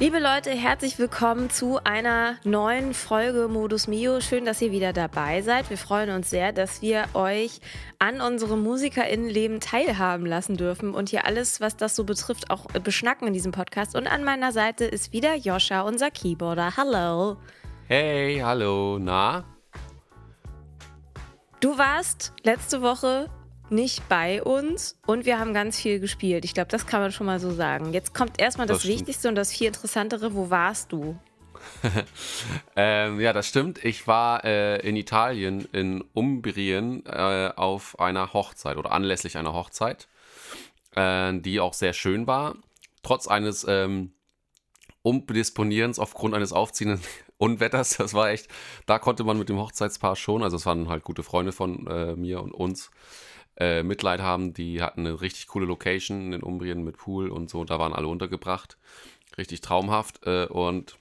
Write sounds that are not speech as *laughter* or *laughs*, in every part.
Liebe Leute, herzlich willkommen zu einer neuen Folge Modus Mio. Schön, dass ihr wieder dabei seid. Wir freuen uns sehr, dass wir euch an unserem MusikerInnenleben teilhaben lassen dürfen und hier alles, was das so betrifft, auch beschnacken in diesem Podcast. Und an meiner Seite ist wieder Joscha, unser Keyboarder. Hallo. Hey, hallo, na? Du warst letzte Woche nicht bei uns und wir haben ganz viel gespielt. Ich glaube, das kann man schon mal so sagen. Jetzt kommt erstmal das, das Wichtigste und das viel Interessantere. Wo warst du? *laughs* ähm, ja, das stimmt. Ich war äh, in Italien, in Umbrien, äh, auf einer Hochzeit oder anlässlich einer Hochzeit, äh, die auch sehr schön war. Trotz eines ähm, Umdisponierens aufgrund eines aufziehenden *laughs* Unwetters. Das war echt, da konnte man mit dem Hochzeitspaar schon, also es waren halt gute Freunde von äh, mir und uns, äh, Mitleid haben. Die hatten eine richtig coole Location in Umbrien mit Pool und so. Da waren alle untergebracht. Richtig traumhaft. Äh, und,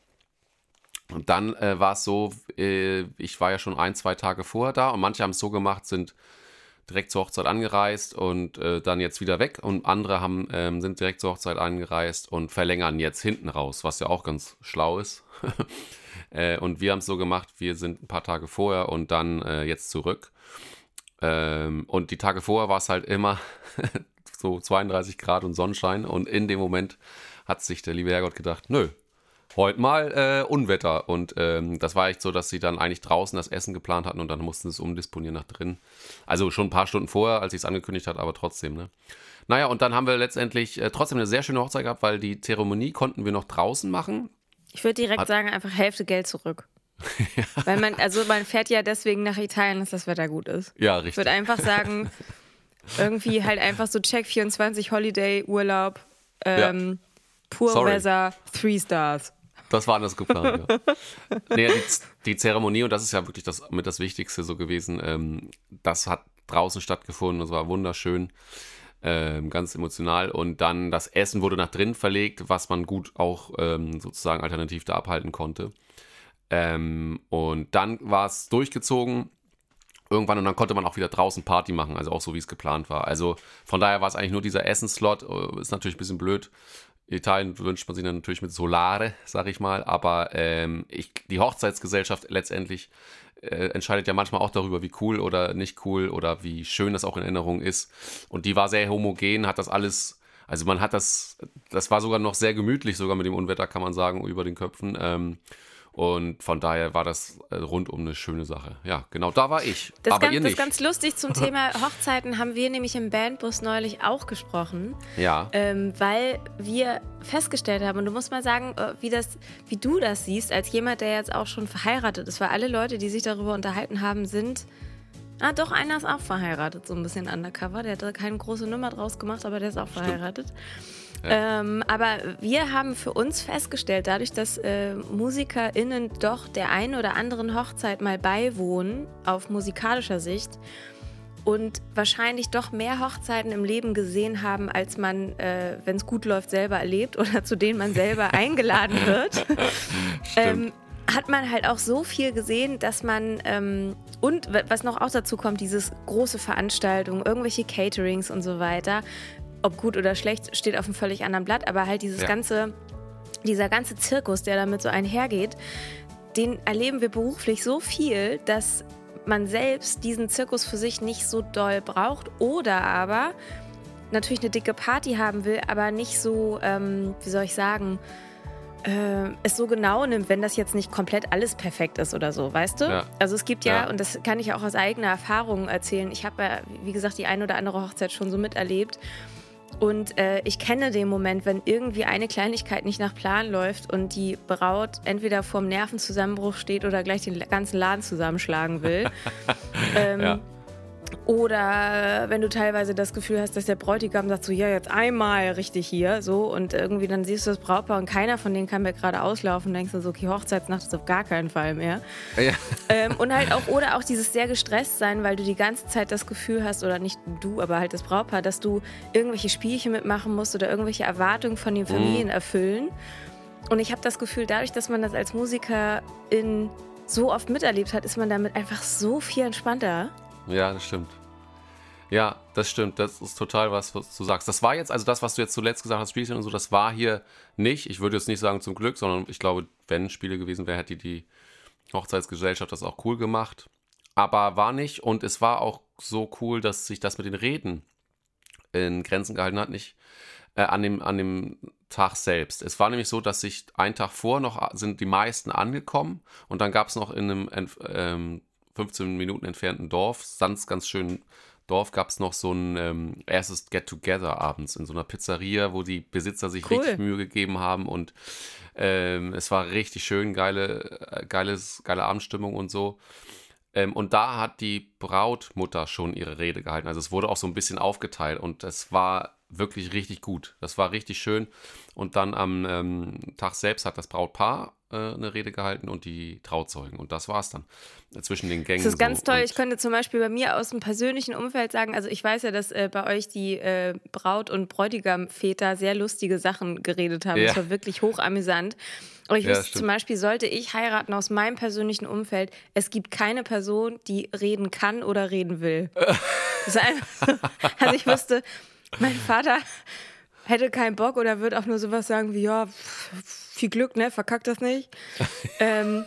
und dann äh, war es so, äh, ich war ja schon ein, zwei Tage vorher da und manche haben es so gemacht, sind direkt zur Hochzeit angereist und äh, dann jetzt wieder weg und andere haben, ähm, sind direkt zur Hochzeit angereist und verlängern jetzt hinten raus, was ja auch ganz schlau ist. *laughs* Äh, und wir haben es so gemacht, wir sind ein paar Tage vorher und dann jetzt zurück. Ähm, und die Tage vorher war es halt immer *laughs* so 32 Grad und Sonnenschein. Und in dem Moment hat sich der liebe Herrgott gedacht, nö, heute mal äh, Unwetter. Und ähm, das war echt so, dass sie dann eigentlich draußen das Essen geplant hatten und dann mussten sie es umdisponieren nach drin. Also schon ein paar Stunden vorher, als ich es angekündigt hat, aber trotzdem, ne? Naja, und dann haben wir letztendlich äh, trotzdem eine sehr schöne Hochzeit gehabt, weil die Zeremonie konnten wir noch draußen machen. Ich würde direkt hat, sagen, einfach Hälfte Geld zurück. Ja. *laughs* Weil man, also man fährt ja deswegen nach Italien, dass das Wetter gut ist. Ja, richtig. Ich würde einfach sagen, irgendwie halt einfach so Check 24 Holiday Urlaub, ähm, ja. Pur Sorry. Weather, Three Stars. Das war anders geplant, ja. *laughs* naja, die, die, Zeremonie, und das ist ja wirklich das, mit das Wichtigste so gewesen, ähm, das hat draußen stattgefunden, das war wunderschön, ähm, ganz emotional. Und dann das Essen wurde nach drinnen verlegt, was man gut auch ähm, sozusagen alternativ da abhalten konnte. Ähm, und dann war es durchgezogen irgendwann und dann konnte man auch wieder draußen Party machen, also auch so wie es geplant war. Also von daher war es eigentlich nur dieser Essenslot, äh, ist natürlich ein bisschen blöd. Italien wünscht man sich dann natürlich mit Solare, sag ich mal, aber ähm, ich, die Hochzeitsgesellschaft letztendlich äh, entscheidet ja manchmal auch darüber, wie cool oder nicht cool oder wie schön das auch in Erinnerung ist. Und die war sehr homogen, hat das alles, also man hat das, das war sogar noch sehr gemütlich, sogar mit dem Unwetter kann man sagen, über den Köpfen. Ähm, und von daher war das äh, rundum eine schöne Sache. Ja, genau, da war ich. Das aber ganz, ihr nicht. Das ist ganz lustig zum *laughs* Thema Hochzeiten haben wir nämlich im Bandbus neulich auch gesprochen. Ja. Ähm, weil wir festgestellt haben, und du musst mal sagen, äh, wie, das, wie du das siehst, als jemand, der jetzt auch schon verheiratet ist, weil alle Leute, die sich darüber unterhalten haben, sind. Ah, doch, einer ist auch verheiratet, so ein bisschen undercover. Der hat keine große Nummer draus gemacht, aber der ist auch verheiratet. Stimmt. Ähm, aber wir haben für uns festgestellt, dadurch, dass äh, MusikerInnen doch der einen oder anderen Hochzeit mal beiwohnen, auf musikalischer Sicht, und wahrscheinlich doch mehr Hochzeiten im Leben gesehen haben, als man, äh, wenn es gut läuft, selber erlebt oder zu denen man selber *laughs* eingeladen wird. *laughs* ähm, hat man halt auch so viel gesehen, dass man ähm, und was noch auch dazu kommt, dieses große Veranstaltungen, irgendwelche Caterings und so weiter, ob gut oder schlecht, steht auf einem völlig anderen Blatt, aber halt dieses ja. ganze, dieser ganze Zirkus, der damit so einhergeht, den erleben wir beruflich so viel, dass man selbst diesen Zirkus für sich nicht so doll braucht oder aber natürlich eine dicke Party haben will, aber nicht so, ähm, wie soll ich sagen, äh, es so genau nimmt, wenn das jetzt nicht komplett alles perfekt ist oder so, weißt du? Ja. Also es gibt ja, ja, und das kann ich auch aus eigener Erfahrung erzählen, ich habe ja, wie gesagt, die ein oder andere Hochzeit schon so miterlebt. Und äh, ich kenne den Moment, wenn irgendwie eine Kleinigkeit nicht nach Plan läuft und die Braut entweder vorm Nervenzusammenbruch steht oder gleich den ganzen Laden zusammenschlagen will. *laughs* ähm, ja. Oder wenn du teilweise das Gefühl hast, dass der Bräutigam sagt so, ja, jetzt einmal richtig hier, so und irgendwie dann siehst du das Brautpaar und keiner von denen kann mir gerade auslaufen, denkst du so, okay, Hochzeitsnacht ist auf gar keinen Fall mehr. Ja. Ähm, und halt auch, oder auch dieses sehr gestresst sein, weil du die ganze Zeit das Gefühl hast, oder nicht du, aber halt das Brautpaar, dass du irgendwelche Spielchen mitmachen musst oder irgendwelche Erwartungen von den Familien mhm. erfüllen. Und ich habe das Gefühl, dadurch, dass man das als Musiker in so oft miterlebt hat, ist man damit einfach so viel entspannter. Ja, das stimmt. Ja, das stimmt. Das ist total was, was du sagst. Das war jetzt, also das, was du jetzt zuletzt gesagt hast, Spielchen und so, das war hier nicht. Ich würde jetzt nicht sagen zum Glück, sondern ich glaube, wenn Spiele gewesen wäre, hätte die Hochzeitsgesellschaft das auch cool gemacht. Aber war nicht. Und es war auch so cool, dass sich das mit den Reden in Grenzen gehalten hat, nicht äh, an, dem, an dem Tag selbst. Es war nämlich so, dass sich einen Tag vor noch sind die meisten angekommen und dann gab es noch in einem ähm, 15 Minuten entfernten Dorf, ganz, ganz schön Dorf gab es noch so ein ähm, erstes Get-Together abends in so einer Pizzeria, wo die Besitzer sich cool. richtig Mühe gegeben haben und ähm, es war richtig schön, geile, äh, geiles, geile Abendstimmung und so. Ähm, und da hat die Brautmutter schon ihre Rede gehalten. Also es wurde auch so ein bisschen aufgeteilt und es war wirklich richtig gut. Das war richtig schön. Und dann am ähm, Tag selbst hat das Brautpaar äh, eine Rede gehalten und die Trauzeugen. Und das war es dann äh, zwischen den Gängen. Das ist ganz so. toll. ich könnte zum Beispiel bei mir aus dem persönlichen Umfeld sagen, also ich weiß ja, dass äh, bei euch die äh, Braut- und Bräutigamväter sehr lustige Sachen geredet haben. Ja. Das war wirklich hochamüsant. Aber ich ja, wüsste zum Beispiel, sollte ich heiraten aus meinem persönlichen Umfeld, es gibt keine Person, die reden kann oder reden will. *laughs* *laughs* also ich wüsste, mein Vater hätte keinen Bock oder wird auch nur sowas sagen wie, ja, viel Glück, ne, verkackt das nicht. *laughs* ähm,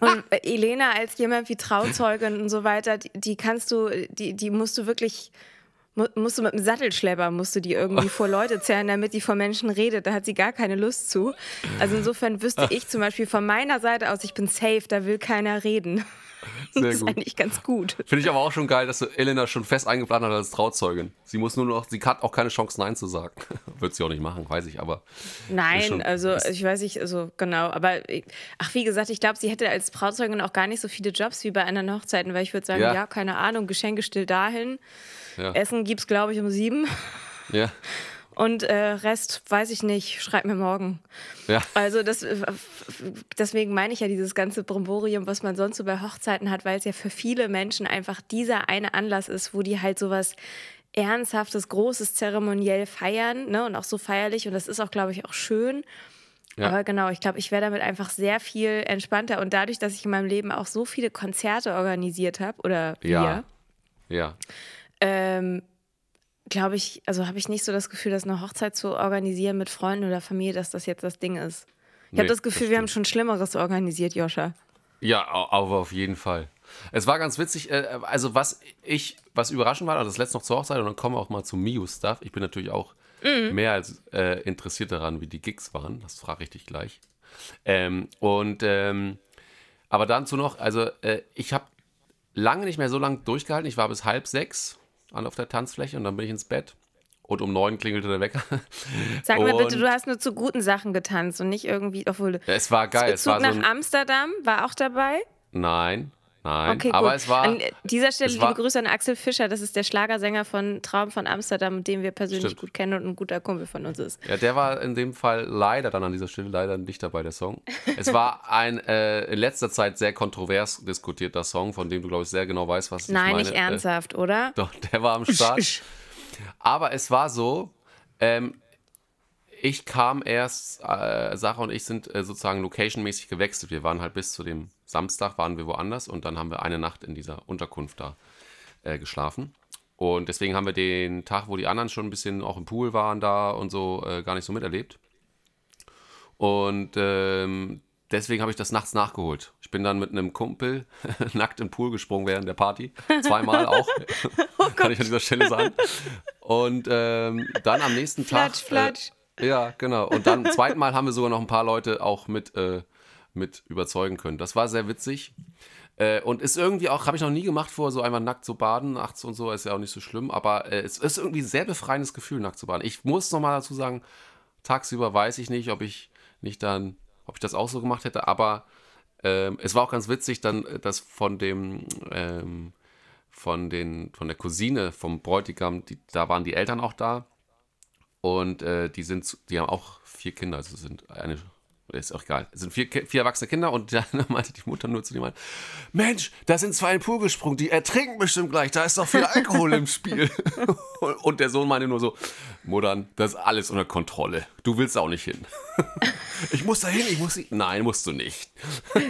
und Elena als jemand wie Trauzeugin und so weiter, die, die kannst du, die, die musst du wirklich musst du mit einem Sattelschlepper, musst du die irgendwie vor Leute zerren, damit die vor Menschen redet. Da hat sie gar keine Lust zu. Also insofern wüsste *laughs* ich zum Beispiel von meiner Seite aus, ich bin safe, da will keiner reden. *laughs* Sehr das ist gut. eigentlich ganz gut. Finde ich aber auch schon geil, dass du Elena schon fest eingeplant hat als Trauzeugin. Sie muss nur noch, sie hat auch keine Chance, Nein zu sagen. *laughs* Wird sie auch nicht machen, weiß ich, aber. Nein, also ich weiß nicht, also genau, aber ach, wie gesagt, ich glaube, sie hätte als Trauzeugin auch gar nicht so viele Jobs wie bei anderen Hochzeiten, weil ich würde sagen, ja. ja, keine Ahnung, Geschenke still dahin. Ja. Essen gibt es, glaube ich, um sieben. Ja. *laughs* Und äh, Rest weiß ich nicht, schreib mir morgen. Ja. Also das, äh, deswegen meine ich ja dieses ganze Bromborium, was man sonst so bei Hochzeiten hat, weil es ja für viele Menschen einfach dieser eine Anlass ist, wo die halt sowas ernsthaftes, großes zeremoniell feiern ne? und auch so feierlich. Und das ist auch, glaube ich, auch schön. Ja. Aber genau, ich glaube, ich wäre damit einfach sehr viel entspannter. Und dadurch, dass ich in meinem Leben auch so viele Konzerte organisiert habe, oder wir, ja. ja. Ähm, glaube ich, also habe ich nicht so das Gefühl, dass eine Hochzeit zu organisieren mit Freunden oder Familie, dass das jetzt das Ding ist. Ich nee, habe das Gefühl, das wir haben schon Schlimmeres organisiert, Joscha. Ja, aber auf jeden Fall. Es war ganz witzig, äh, also was ich, was überraschend war, also das letzte noch zur Hochzeit und dann kommen wir auch mal zum Miu-Stuff. Ich bin natürlich auch mhm. mehr als äh, interessiert daran, wie die Gigs waren. Das frage ich dich gleich. Ähm, und ähm, aber dazu noch, also äh, ich habe lange nicht mehr so lange durchgehalten. Ich war bis halb sechs an auf der Tanzfläche und dann bin ich ins Bett. Und um neun klingelte der Wecker. *laughs* Sag mir bitte, du hast nur zu guten Sachen getanzt und nicht irgendwie, obwohl. Es war geil. Zug es war nach so Amsterdam war auch dabei? Nein. Nein, okay, aber es war. An dieser Stelle liebe Grüße an Axel Fischer, das ist der Schlagersänger von Traum von Amsterdam, den wir persönlich Stimmt. gut kennen und ein guter Kumpel von uns ist. Ja, der war in dem Fall leider dann an dieser Stelle leider nicht dabei, der Song. Es war ein äh, in letzter Zeit sehr kontrovers diskutierter Song, von dem du, glaube ich, sehr genau weißt, was Nein, ich meine. nicht ernsthaft, äh, oder? Doch, der war am Start. aber es war so, ähm, ich kam erst, äh, Sarah und ich sind äh, sozusagen locationmäßig gewechselt. Wir waren halt bis zu dem Samstag waren wir woanders und dann haben wir eine Nacht in dieser Unterkunft da äh, geschlafen. Und deswegen haben wir den Tag, wo die anderen schon ein bisschen auch im Pool waren da und so, äh, gar nicht so miterlebt. Und ähm, deswegen habe ich das nachts nachgeholt. Ich bin dann mit einem Kumpel *laughs* nackt im Pool gesprungen während der Party. Zweimal auch, *laughs* oh kann ich an dieser Stelle sagen. Und ähm, dann am nächsten Tag. Flatsch, flatsch. Äh, ja, genau. Und dann zweiten Mal haben wir sogar noch ein paar Leute auch mit äh, mit überzeugen können. Das war sehr witzig. Äh, und ist irgendwie auch, habe ich noch nie gemacht vor, so einmal nackt zu baden, nachts und so, ist ja auch nicht so schlimm, aber äh, es ist irgendwie ein sehr befreiendes Gefühl, nackt zu baden. Ich muss nochmal dazu sagen, tagsüber weiß ich nicht, ob ich nicht dann, ob ich das auch so gemacht hätte, aber ähm, es war auch ganz witzig, dann äh, das von dem, ähm, von, den, von der Cousine vom Bräutigam, die, da waren die Eltern auch da. Und äh, die sind, die haben auch vier Kinder, also sind eine ist auch egal. Es sind vier, vier erwachsene Kinder und dann *laughs* meinte die Mutter nur zu dem Mensch, da sind zwei in den Pool gesprungen, die ertrinken bestimmt gleich, da ist doch viel Alkohol im Spiel. *laughs* Und der Sohn meinte nur so, Muttern, das ist alles unter Kontrolle. Du willst auch nicht hin. *laughs* Ich muss da hin, ich muss. Nein, musst du nicht.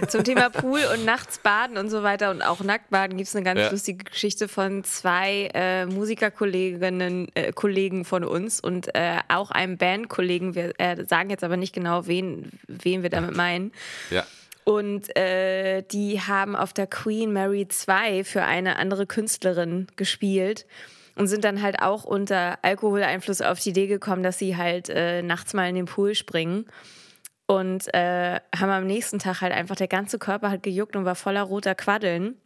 Zum Thema Pool und nachts baden und so weiter und auch Nacktbaden gibt es eine ganz ja. lustige Geschichte von zwei äh, Musikerkolleginnen, äh, Kollegen von uns und äh, auch einem Bandkollegen. Wir äh, sagen jetzt aber nicht genau, wen, wen wir damit meinen. Ja. Und äh, die haben auf der Queen Mary 2 für eine andere Künstlerin gespielt und sind dann halt auch unter Alkoholeinfluss auf die Idee gekommen, dass sie halt äh, nachts mal in den Pool springen. Und äh, haben am nächsten Tag halt einfach, der ganze Körper hat gejuckt und war voller roter Quaddeln,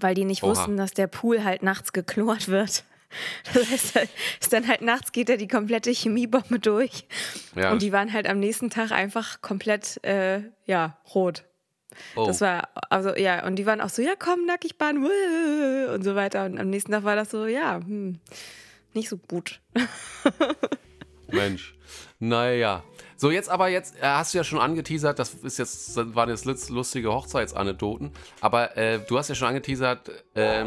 weil die nicht Oha. wussten, dass der Pool halt nachts geklort wird. Das heißt, ist dann halt nachts geht er die komplette Chemiebombe durch. Ja. Und die waren halt am nächsten Tag einfach komplett, äh, ja, rot. Oh. Das war, also ja, und die waren auch so, ja komm, nackig baden und so weiter. Und am nächsten Tag war das so, ja, hm, nicht so gut. *laughs* Mensch, naja. So, jetzt aber, jetzt äh, hast du ja schon angeteasert, das ist jetzt, waren jetzt lustige Hochzeitsanekdoten, aber äh, du hast ja schon angeteasert, äh,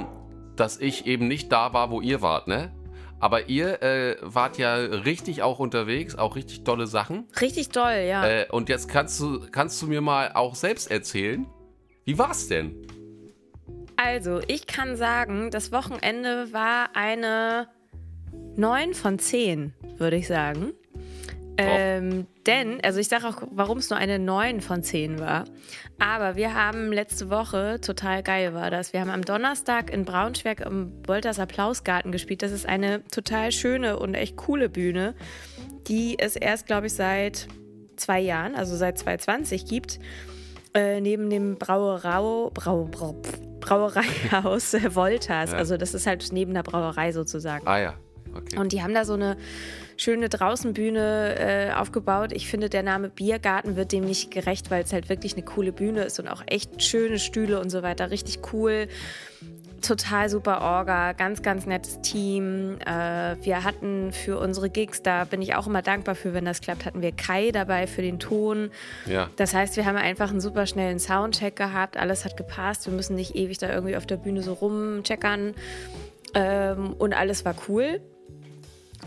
dass ich eben nicht da war, wo ihr wart, ne? Aber ihr äh, wart ja richtig auch unterwegs, auch richtig tolle Sachen. Richtig toll, ja. Äh, und jetzt kannst du, kannst du mir mal auch selbst erzählen, wie war's denn? Also, ich kann sagen, das Wochenende war eine 9 von 10, würde ich sagen. Ähm, denn, also ich sage auch, warum es nur eine 9 von 10 war. Aber wir haben letzte Woche, total geil war das, wir haben am Donnerstag in Braunschweig im Wolters Applausgarten gespielt. Das ist eine total schöne und echt coole Bühne, die es erst, glaube ich, seit zwei Jahren, also seit 2020 gibt. Äh, neben dem Brauerau, Brau, Brau, Brauereihaus Wolters. Ja. Also das ist halt neben der Brauerei sozusagen. Ah ja. Okay. Und die haben da so eine schöne Draußenbühne äh, aufgebaut. Ich finde, der Name Biergarten wird dem nicht gerecht, weil es halt wirklich eine coole Bühne ist und auch echt schöne Stühle und so weiter. Richtig cool. Total super Orga, ganz, ganz nettes Team. Äh, wir hatten für unsere Gigs, da bin ich auch immer dankbar für, wenn das klappt, hatten wir Kai dabei für den Ton. Ja. Das heißt, wir haben einfach einen super schnellen Soundcheck gehabt. Alles hat gepasst. Wir müssen nicht ewig da irgendwie auf der Bühne so rumcheckern. Ähm, und alles war cool.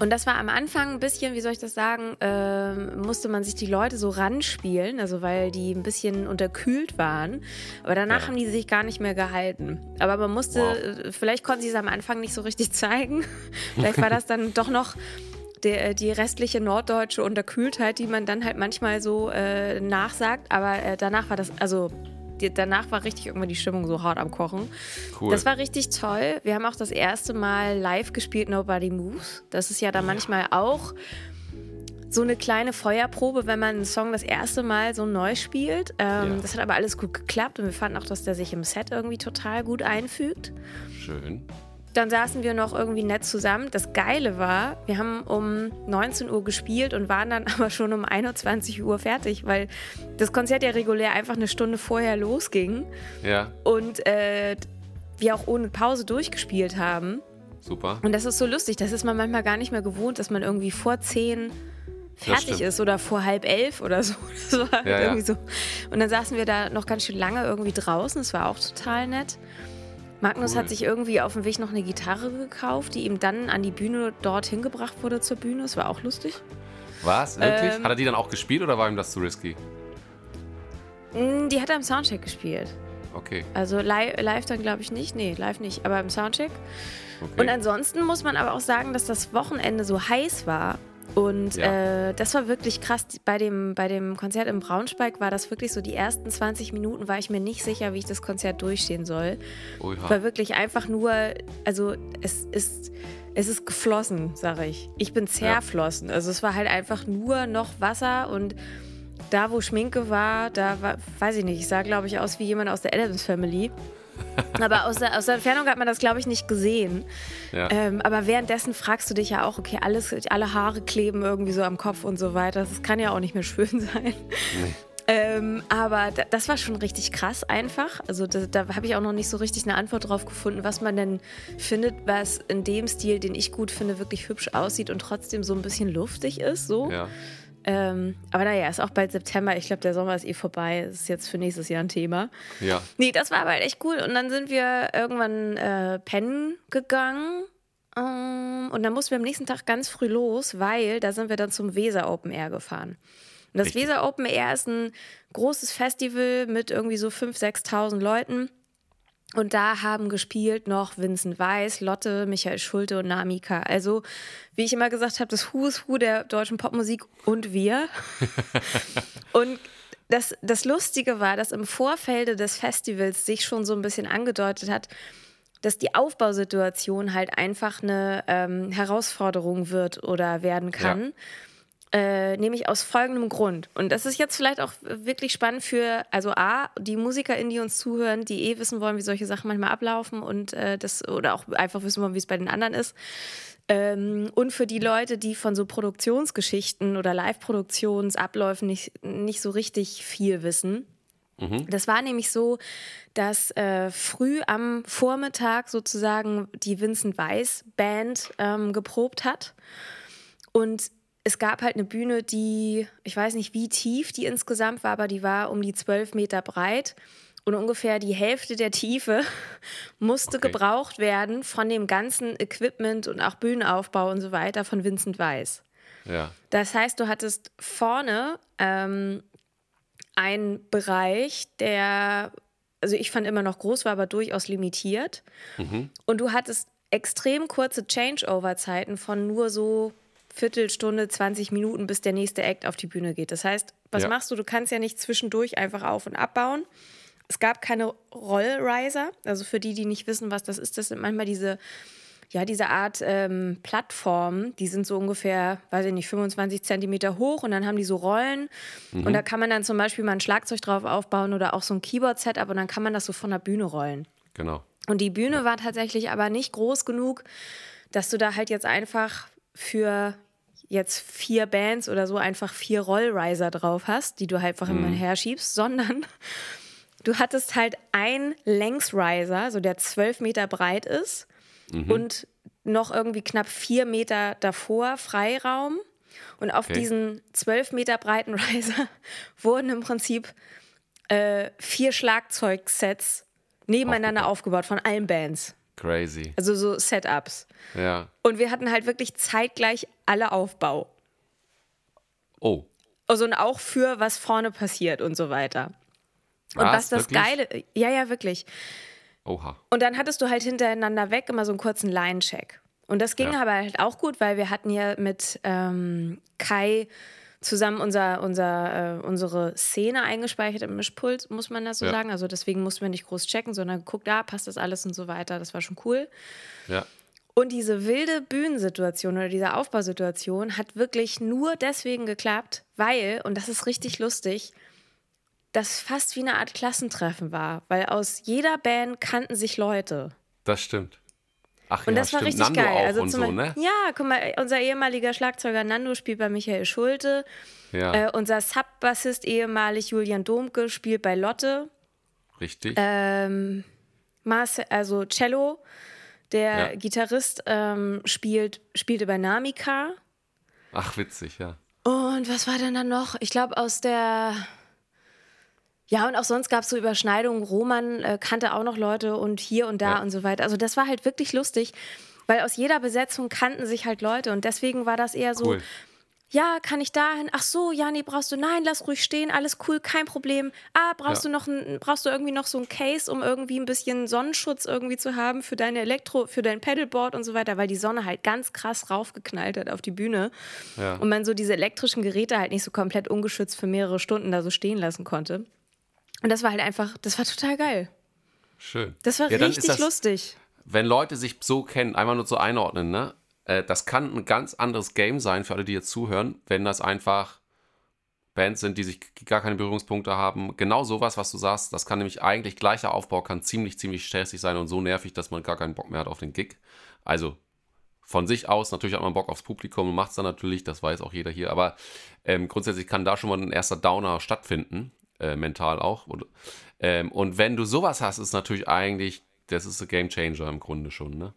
Und das war am Anfang ein bisschen, wie soll ich das sagen, äh, musste man sich die Leute so ranspielen, also weil die ein bisschen unterkühlt waren. Aber danach ja. haben die sich gar nicht mehr gehalten. Aber man musste, wow. vielleicht konnten sie es am Anfang nicht so richtig *laughs* zeigen. vielleicht war das dann *laughs* doch noch der, die restliche norddeutsche Unterkühltheit, die man dann halt manchmal so äh, nachsagt. Aber äh, danach war das, also danach war richtig irgendwann die Stimmung so hart am Kochen. Cool. Das war richtig toll. Wir haben auch das erste Mal live gespielt Nobody Moves. Das ist ja dann manchmal auch so eine kleine Feuerprobe, wenn man einen Song das erste Mal so neu spielt. Ähm, ja. Das hat aber alles gut geklappt und wir fanden auch, dass der sich im Set irgendwie total gut einfügt. Schön. Dann saßen wir noch irgendwie nett zusammen. Das Geile war, wir haben um 19 Uhr gespielt und waren dann *laughs* aber schon um 21 Uhr fertig, weil das Konzert ja regulär einfach eine Stunde vorher losging. Ja. Und äh, wir auch ohne Pause durchgespielt haben. Super. Und das ist so lustig, das ist man manchmal gar nicht mehr gewohnt, dass man irgendwie vor 10 fertig ist oder vor halb elf oder so. *laughs* Das war halt ja, irgendwie ja. so. Und dann saßen wir da noch ganz schön lange irgendwie draußen. Das war auch total nett. Magnus cool. hat sich irgendwie auf dem Weg noch eine Gitarre gekauft, die ihm dann an die Bühne dorthin gebracht wurde zur Bühne. Das war auch lustig. Was? Wirklich? Ähm, hat er die dann auch gespielt oder war ihm das zu risky? Mm, die hat er im Soundcheck gespielt. Okay. Also live, live dann glaube ich nicht. Nee, live nicht, aber im Soundcheck. Okay. Und ansonsten muss man aber auch sagen, dass das Wochenende so heiß war und ja. äh, das war wirklich krass. Bei dem, bei dem Konzert im Braunschweig war das wirklich so, die ersten 20 Minuten war ich mir nicht sicher, wie ich das Konzert durchstehen soll. Oha. War wirklich einfach nur, also es ist, es ist geflossen, sage ich. Ich bin zerflossen. Ja. Also es war halt einfach nur noch Wasser und da, wo Schminke war, da war, weiß ich nicht, ich sah, glaube ich, aus wie jemand aus der Adams Family. Aber aus der, aus der, Entfernung hat man das, glaube ich, nicht gesehen. Ja. Ähm, aber währenddessen fragst du dich ja auch, okay, alles, alle Haare kleben irgendwie so am Kopf und so weiter. Das kann ja auch nicht mehr *laughs* schön sein. Nee. Ähm, aber da, das war schon richtig krass einfach. Also da, da habe ich auch noch nicht so richtig eine Antwort drauf gefunden, was man denn findet, was in dem Stil, den ich gut finde, wirklich hübsch aussieht und trotzdem so ein bisschen luftig ist. So. Ja. Ähm, aber naja, ist auch bald September. Ich glaube, der Sommer ist eh vorbei. Das ist jetzt für nächstes Jahr ein Thema. Ja. Nee, das war aber halt echt cool. Und dann sind wir irgendwann äh, pennen gegangen. Ähm, und dann mussten wir am nächsten Tag ganz früh los, weil da sind wir dann zum Weser Open Air gefahren. Und das Richtig. Weser Open Air ist ein großes Festival mit irgendwie so 5.000, 6.000 Leuten. Und da haben gespielt noch Vincent Weiss, Lotte, Michael Schulte und Namika. Also, wie ich immer gesagt habe, das Who is Who der deutschen Popmusik und wir. *laughs* und das, das Lustige war, dass im Vorfeld des Festivals sich schon so ein bisschen angedeutet hat, dass die Aufbausituation halt einfach eine ähm, Herausforderung wird oder werden kann. Äh, nämlich aus folgendem Grund. Und das ist jetzt vielleicht auch wirklich spannend für, also A, die MusikerInnen, die uns zuhören, die eh wissen wollen, wie solche Sachen manchmal ablaufen und äh, das, oder auch einfach wissen wollen, wie es bei den anderen ist. Ähm, und für die Leute, die von so Produktionsgeschichten oder Live-Produktionsabläufen nicht, nicht so richtig viel wissen. Das war nämlich so, dass äh, früh am Vormittag sozusagen die Vincent Weiss Band ähm, geprobt hat. Und es gab halt eine Bühne, die, ich weiß nicht, wie tief die insgesamt war, aber die war um die zwölf Meter breit. Und ungefähr die Hälfte der Tiefe *laughs* musste Okay. gebraucht werden von dem ganzen Equipment und auch Bühnenaufbau und so weiter von Vincent Weiss. Ja. Das heißt, du hattest vorne ähm, einen Bereich, der, also ich fand immer noch groß war, aber durchaus limitiert. Und du hattest extrem kurze Changeover-Zeiten von nur so Viertelstunde, 20 Minuten, bis der nächste Act auf die Bühne geht. Das heißt, was Ja. machst du? Du kannst ja nicht zwischendurch einfach auf- und abbauen. Es gab keine Rollriser. Also für die, die nicht wissen, was das ist, das sind manchmal diese, ja, diese Art ähm, Plattformen. Die sind so ungefähr, weiß ich nicht, 25 Zentimeter hoch und dann haben die so Rollen. Und da kann man dann zum Beispiel mal ein Schlagzeug drauf aufbauen oder auch so ein Keyboard-Setup und dann kann man das so von der Bühne rollen. Genau. Und die Bühne war tatsächlich aber nicht groß genug, dass du da halt jetzt einfach für jetzt vier Bands oder so einfach vier Rollriser drauf hast, die du halt einfach immer herschiebst, sondern *laughs* du hattest halt ein Längsriser, so der zwölf Meter breit ist und noch irgendwie knapp vier Meter davor Freiraum. Und auf Okay. diesen zwölf Meter breiten *laughs* Riser wurden im Prinzip äh, vier Schlagzeugsets nebeneinander aufgebaut von allen Bands. Crazy. Also so Setups. Ja. Und wir hatten halt wirklich zeitgleich alle Aufbau. Oh. Also und auch für was vorne passiert und so weiter. Und Was? was das Wirklich? Geile, ja, ja, wirklich. Oha. Und dann hattest du halt hintereinander weg immer so einen kurzen Line-Check. Und das ging Ja. aber halt auch gut, weil wir hatten ja mit ähm, Kai zusammen unser, unser, äh, unsere Szene eingespeichert im Mischpult, muss man das so Ja. sagen. Also deswegen mussten wir nicht groß checken, sondern geguckt, da passt das alles und so weiter. Das war schon cool. Ja. Und diese wilde Bühnensituation oder diese Aufbausituation hat wirklich nur deswegen geklappt, weil, und das ist richtig lustig, das fast wie eine Art Klassentreffen war, weil aus jeder Band kannten sich Leute. Das stimmt. Ach Und ja, das war stimmt. richtig Nando geil. also zum so, ne? Ja, guck mal, unser ehemaliger Schlagzeuger Nando spielt bei Michael Schulte. Ja, Äh, unser Sub-Bassist ehemalig Julian Domke spielt bei Lotte. richtig. Ähm, Marcel, also Cello, der Ja. Gitarrist, ähm, spielt, spielte bei Namika. Ach, witzig, ja. Und was war denn dann noch? Ich glaube, aus der. Ja, und auch sonst gab es so Überschneidungen. Roman äh, kannte auch noch Leute und hier und da Ja. und so weiter. Also, das war halt wirklich lustig, weil aus jeder Besetzung kannten sich halt Leute und deswegen war das eher so. Cool. Ja, kann ich dahin? Ach so, ja, nee, brauchst du? Nein, lass ruhig stehen, alles cool, kein Problem. Ah, brauchst Ja. du noch ein, brauchst du irgendwie noch so ein Case, um irgendwie ein bisschen Sonnenschutz irgendwie zu haben für deine Elektro, für dein Pedalboard und so weiter, weil die Sonne halt ganz krass raufgeknallt hat auf die Bühne Ja. und man so diese elektrischen Geräte halt nicht so komplett ungeschützt für mehrere Stunden da so stehen lassen konnte. Und das war halt einfach, das war total geil. Schön. Das war Ja, richtig das- lustig. Wenn Leute sich so kennen, einmal nur zu einordnen, ne? Äh, das kann ein ganz anderes Game sein für alle, die jetzt zuhören, wenn das einfach Bands sind, die sich gar keine Berührungspunkte haben. Genau sowas, was du sagst, das kann nämlich eigentlich gleicher Aufbau, kann ziemlich, ziemlich stressig sein und so nervig, dass man gar keinen Bock mehr hat auf den Gig. Also von sich aus, natürlich hat man Bock aufs Publikum und macht es dann natürlich, das weiß auch jeder hier, aber ähm, grundsätzlich kann da schon mal ein erster Downer stattfinden. Äh, mental auch. Und, ähm, und wenn du sowas hast, ist natürlich eigentlich, das ist ein Game Changer im Grunde schon, ne?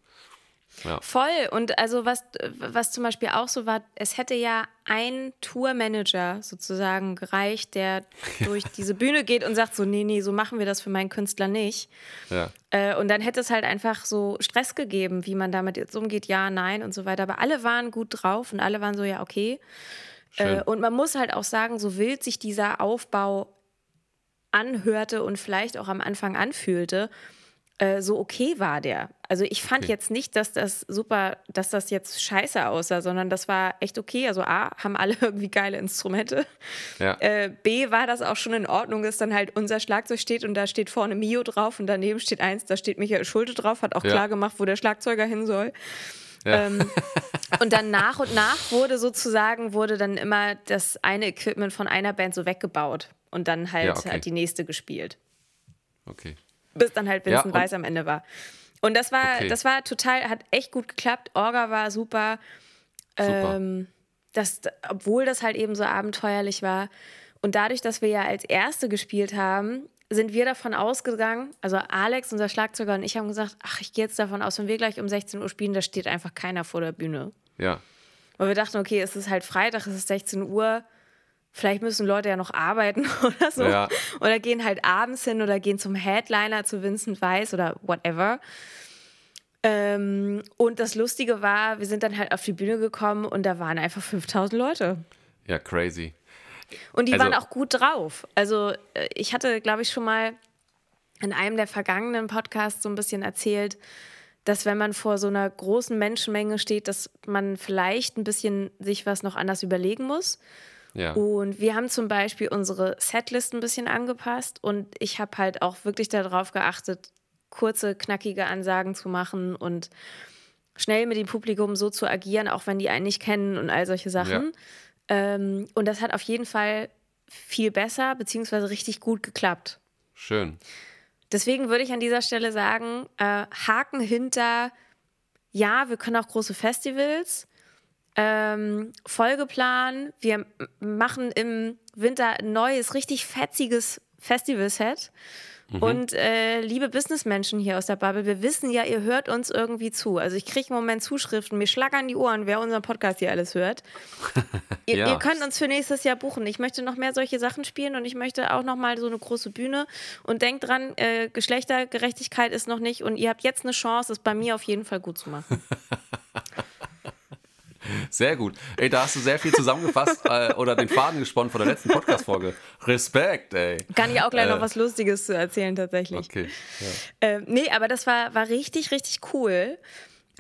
Ja. Voll. Und also was, was zum Beispiel auch so war, es hätte ja ein Tourmanager sozusagen gereicht, der *laughs* durch diese Bühne geht und sagt so, nee, nee, so machen wir das für meinen Künstler nicht. Ja. Äh, und dann hätte es halt einfach so Stress gegeben, wie man damit jetzt umgeht, ja, nein und so weiter. Aber alle waren gut drauf und alle waren so, ja, okay. Äh, und man muss halt auch sagen, so wild sich dieser Aufbau anhörte und vielleicht auch am Anfang anfühlte, äh, so okay war der. Also ich fand okay. jetzt nicht, dass das super, dass das jetzt scheiße aussah, sondern das war echt okay. Also A, haben alle *laughs* irgendwie geile Instrumente. Ja. Äh, B, war das auch schon in Ordnung, dass dann halt unser Schlagzeug steht und da steht vorne Mio drauf und daneben steht eins, da steht Michael Schulte drauf, hat auch ja. klar gemacht, wo der Schlagzeuger hin soll. Ja. Ähm, und dann nach und nach wurde sozusagen, wurde dann immer das eine Equipment von einer Band so weggebaut und dann halt, ja, okay. halt die nächste gespielt. Okay bis dann halt Vincent ja, Weiss am Ende war. Und das war, okay. das war total, hat echt gut geklappt. Orga war super. super. Ähm, das, obwohl das halt eben so abenteuerlich war. Und dadurch, dass wir ja als Erste gespielt haben, sind wir davon ausgegangen, also Alex, unser Schlagzeuger und ich haben gesagt, ach, ich gehe jetzt davon aus, wenn wir gleich um 16 Uhr spielen, da steht einfach keiner vor der Bühne. Ja. Weil wir dachten, okay, es ist halt Freitag, es ist 16 Uhr, vielleicht müssen Leute ja noch arbeiten *laughs* oder so. Ja. Oder gehen halt abends hin oder gehen zum Headliner zu Vincent Weiss oder whatever. Ähm, und das Lustige war, wir sind dann halt auf die Bühne gekommen und da waren einfach 5000 Leute. Ja, crazy. Und die also, waren auch gut drauf. Also, äh, ich hatte, glaube ich, schon mal in einem der vergangenen Podcasts so ein bisschen erzählt, dass wenn man vor so einer großen Menschenmenge steht, dass man vielleicht ein bisschen sich was noch anders überlegen muss. Ja. Und wir haben zum Beispiel unsere Setlist ein bisschen angepasst und ich habe halt auch wirklich darauf geachtet, kurze, knackige Ansagen zu machen und schnell mit dem Publikum so zu agieren, auch wenn die einen nicht kennen und all solche Sachen. Ja. Ähm, und das hat auf jeden Fall viel besser beziehungsweise richtig gut geklappt. Schön. Deswegen würde ich an dieser Stelle sagen, äh, Haken hinter, ja, wir können auch große Festivals, ähm, Folgeplan. Wir machen im Winter ein neues, richtig fetziges Festivalset. Mhm. Und äh, liebe Businessmenschen hier aus der Bubble, wir wissen ja, ihr hört uns irgendwie zu. Also ich kriege im Moment Zuschriften, mir schlackern die Ohren, wer unseren Podcast hier alles hört. *laughs* ihr, ja. ihr, könnt uns für nächstes Jahr buchen. Ich möchte noch mehr solche Sachen spielen und ich möchte auch noch mal so eine große Bühne. Und denkt dran, äh, Geschlechtergerechtigkeit ist noch nicht und ihr habt jetzt eine Chance, es bei mir auf jeden Fall gut zu machen. *laughs* Sehr gut. Ey, da hast du sehr viel zusammengefasst äh, oder den Faden gesponnen von der letzten Podcast-Folge. Respekt, ey. Kann ich auch gleich äh, noch was Lustiges zu erzählen, tatsächlich. Okay. Ja. Äh, nee, aber das war, war richtig, richtig cool.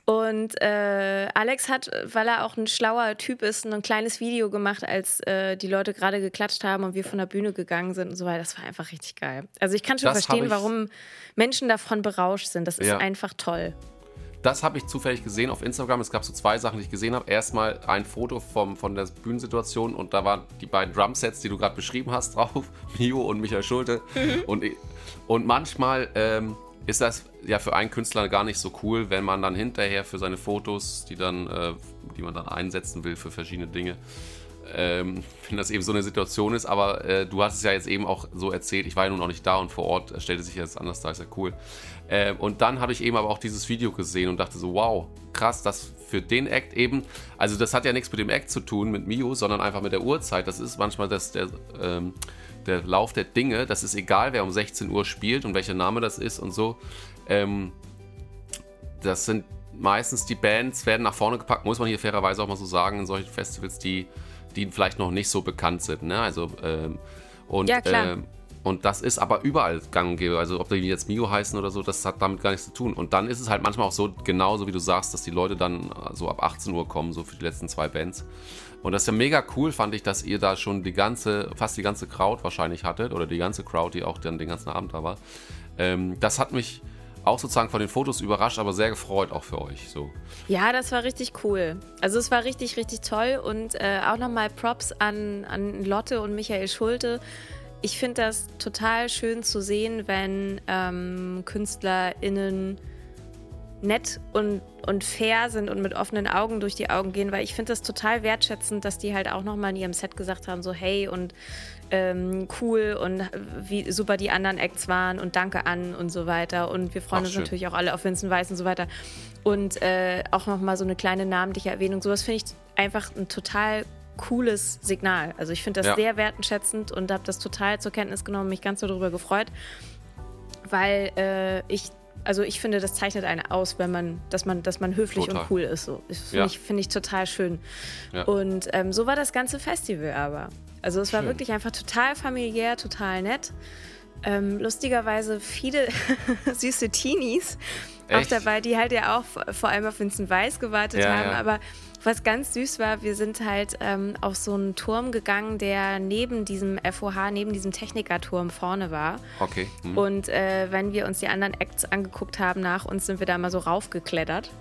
Und äh, Alex hat, weil er auch ein schlauer Typ ist, ein kleines Video gemacht, als äh, die Leute gerade geklatscht haben und wir von der Bühne gegangen sind und so weiter. Das war einfach richtig geil. Also ich kann schon das verstehen, warum Menschen davon berauscht sind. Das ist ja. einfach toll. Das habe ich zufällig gesehen auf Instagram. Es gab so zwei Sachen, die ich gesehen habe. Erstmal ein Foto vom, von der Bühnensituation und da waren die beiden Drumsets, die du gerade beschrieben hast, *laughs* drauf. Mio und Michael Schulte. Mhm. Und, und manchmal ähm, ist das ja für einen Künstler gar nicht so cool, wenn man dann hinterher für seine Fotos, die, dann, äh, die man dann einsetzen will für verschiedene Dinge, ähm, *laughs* wenn das eben so eine Situation ist. Aber äh, du hast es ja jetzt eben auch so erzählt. Ich war ja nun auch nicht da und vor Ort stellte sich jetzt anders da. Ist ja cool. Äh, und dann habe ich eben aber auch dieses Video gesehen und dachte so, wow, krass, das für den Act eben, also das hat ja nichts mit dem Act zu tun, mit Mio, sondern einfach mit der Uhrzeit. Das ist manchmal das, der, ähm, der Lauf der Dinge. Das ist egal, wer um 16 Uhr spielt und welcher Name das ist und so. Ähm, das sind meistens die Bands, werden nach vorne gepackt, muss man hier fairerweise auch mal so sagen, in solchen Festivals, die, die vielleicht noch nicht so bekannt sind. Ne? Also, ähm, und, ja, klar. Ähm, und das ist aber überall gang und gäbe. Also ob die jetzt Mio heißen oder so, das hat damit gar nichts zu tun. Und dann ist es halt manchmal auch so, genauso wie du sagst, dass die Leute dann so ab 18 Uhr kommen, so für die letzten zwei Bands. Und das ist ja mega cool, fand ich, dass ihr da schon die ganze, fast die ganze Crowd wahrscheinlich hattet. Oder die ganze Crowd, die auch dann den ganzen Abend da war. Ähm, das hat mich auch sozusagen von den Fotos überrascht, aber sehr gefreut auch für euch. So. Ja, das war richtig cool. Also es war richtig, richtig toll. Und äh, auch nochmal Props an, an Lotte und Michael Schulte ich finde das total schön zu sehen, wenn ähm, KünstlerInnen nett und, und fair sind und mit offenen Augen durch die Augen gehen, weil ich finde das total wertschätzend, dass die halt auch nochmal in ihrem Set gesagt haben, so hey und ähm, cool und wie super die anderen Acts waren und danke an und so weiter. Und wir freuen Ach, uns schön. natürlich auch alle auf Vincent Weiss und so weiter. Und äh, auch nochmal so eine kleine namentliche Erwähnung. Sowas finde ich einfach ein total cooles Signal. Also ich finde das ja. sehr wertschätzend und habe das total zur Kenntnis genommen, mich ganz so darüber gefreut, weil äh, ich also ich finde, das zeichnet einen aus, wenn man, dass man, dass man höflich total. und cool ist. So. Finde ja. ich, find ich total schön. Ja. Und ähm, so war das ganze Festival aber. Also es war schön. wirklich einfach total familiär, total nett. Ähm, lustigerweise viele *laughs* süße Teenies Echt? auch dabei, die halt ja auch vor allem auf Vincent Weiss gewartet ja, haben, aber was ganz süß war, wir sind halt ähm, auf so einen Turm gegangen, der neben diesem FOH, neben diesem Technikerturm vorne war. Okay. Mhm. Und äh, wenn wir uns die anderen Acts angeguckt haben, nach uns sind wir da mal so raufgeklettert.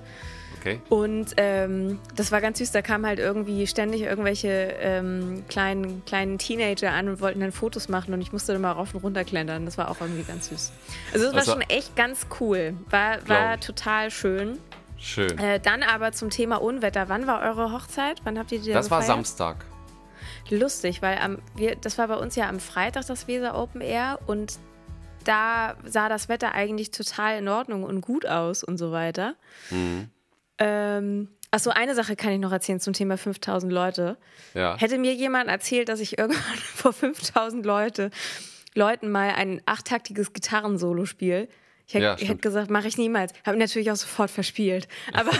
Okay. Und ähm, das war ganz süß. Da kamen halt irgendwie ständig irgendwelche ähm, kleinen, kleinen Teenager an und wollten dann Fotos machen und ich musste dann mal rauf und runter klettern. Das war auch irgendwie ganz süß. Also es war, war schon echt ganz cool. War, war total schön. Schön. Äh, dann aber zum Thema Unwetter. Wann war eure Hochzeit? Wann habt ihr die Das war Samstag. Lustig, weil am, wir, das war bei uns ja am Freitag das Weser Open Air und da sah das Wetter eigentlich total in Ordnung und gut aus und so weiter. Mhm. Ähm, Achso, eine Sache kann ich noch erzählen zum Thema 5000 Leute. Ja. Hätte mir jemand erzählt, dass ich irgendwann *laughs* vor 5000 Leute, Leuten mal ein achttaktiges Gitarrensolo spiele, ich hätte ja, hätt gesagt, mache ich niemals. Habe natürlich auch sofort verspielt. Aber *laughs*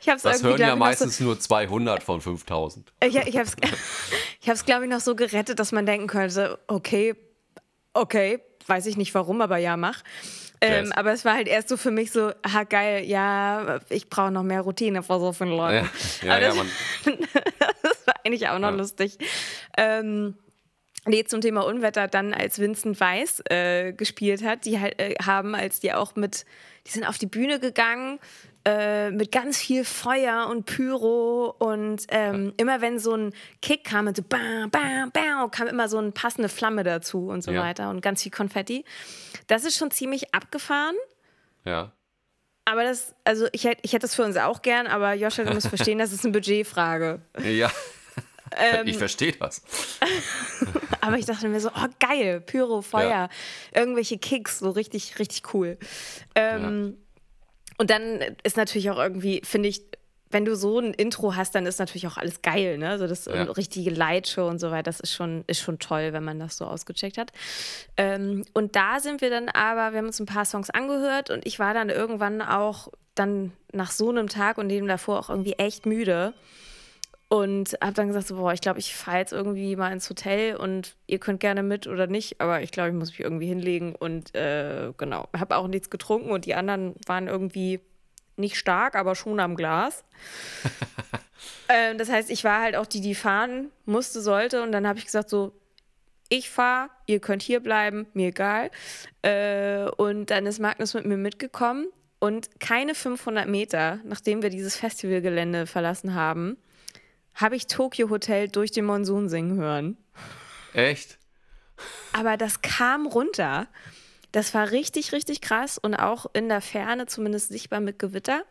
ich habe es Das hören ja meistens so, nur 200 von 5000. Ich, ich habe es, glaube ich, noch so gerettet, dass man denken könnte, okay, okay, weiß ich nicht warum, aber ja, mach. Ähm, aber es war halt erst so für mich so, ha geil, ja, ich brauche noch mehr Routine vor so vielen Leuten. Ja, ja, ja das, *laughs* das, war eigentlich auch noch lustig. Ähm, Nee, zum Thema Unwetter dann, als Vincent Weiss äh, gespielt hat, die halt, äh, haben, als die auch mit, die sind auf die Bühne gegangen äh, mit ganz viel Feuer und Pyro und ähm, immer wenn so ein Kick kam so bam, bam, bam, kam immer so eine passende Flamme dazu und so ja. weiter und ganz viel Konfetti. Das ist schon ziemlich abgefahren. Ja. Aber das, also ich hätte ich hätt das für uns auch gern, aber Joscha, du musst verstehen, das ist eine Budgetfrage. Ja. Ähm, ich verstehe das. *laughs* aber ich dachte mir so, oh geil, Pyro, Feuer, ja. irgendwelche Kicks, so richtig, richtig cool. Ähm, ja. Und dann ist natürlich auch irgendwie, finde ich, wenn du so ein Intro hast, dann ist natürlich auch alles geil, ne? So das ja. richtige Lightshow und so weiter, das ist schon, ist schon toll, wenn man das so ausgecheckt hat. Ähm, und da sind wir dann aber, wir haben uns ein paar Songs angehört und ich war dann irgendwann auch dann nach so einem Tag und dem davor auch irgendwie echt müde. Und habe dann gesagt, so, boah, ich glaube, ich fahre jetzt irgendwie mal ins Hotel und ihr könnt gerne mit oder nicht, aber ich glaube, ich muss mich irgendwie hinlegen und äh, genau, habe auch nichts getrunken und die anderen waren irgendwie nicht stark, aber schon am Glas. *laughs* äh, das heißt, ich war halt auch die, die fahren musste, sollte und dann habe ich gesagt, so, ich fahre, ihr könnt hier bleiben, mir egal. Äh, und dann ist Magnus mit mir mitgekommen und keine 500 Meter, nachdem wir dieses Festivalgelände verlassen haben, habe ich Tokyo Hotel durch den Monsun singen hören. Echt? Aber das kam runter. Das war richtig, richtig krass und auch in der Ferne zumindest sichtbar mit Gewitter.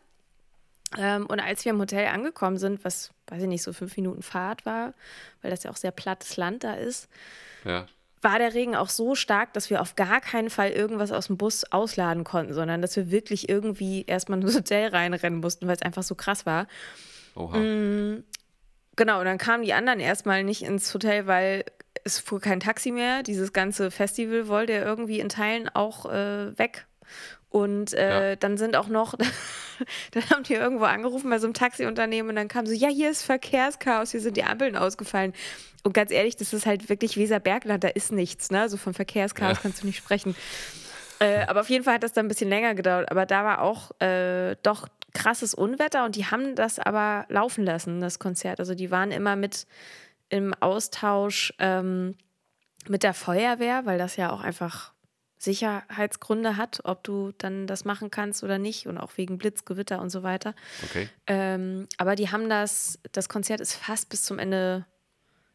Ähm, und als wir im Hotel angekommen sind, was, weiß ich nicht, so fünf Minuten Fahrt war, weil das ja auch sehr plattes Land da ist, ja. war der Regen auch so stark, dass wir auf gar keinen Fall irgendwas aus dem Bus ausladen konnten, sondern dass wir wirklich irgendwie erstmal ins Hotel reinrennen mussten, weil es einfach so krass war. Oha. Mm, Genau, und dann kamen die anderen erstmal nicht ins Hotel, weil es fuhr kein Taxi mehr. Dieses ganze Festival wollte er irgendwie in Teilen auch äh, weg. Und äh, ja. dann sind auch noch, *laughs* dann haben die irgendwo angerufen bei so einem Taxiunternehmen und dann kam so, ja, hier ist Verkehrschaos, hier sind die Ampeln ausgefallen. Und ganz ehrlich, das ist halt wirklich Weserbergland, da ist nichts, ne? So also vom Verkehrschaos ja. kannst du nicht sprechen. Äh, aber auf jeden Fall hat das dann ein bisschen länger gedauert. Aber da war auch äh, doch krasses Unwetter und die haben das aber laufen lassen, das Konzert. Also die waren immer mit im Austausch ähm, mit der Feuerwehr, weil das ja auch einfach Sicherheitsgründe hat, ob du dann das machen kannst oder nicht und auch wegen Blitz, Gewitter und so weiter. Okay. Ähm, aber die haben das, das Konzert ist fast bis zum Ende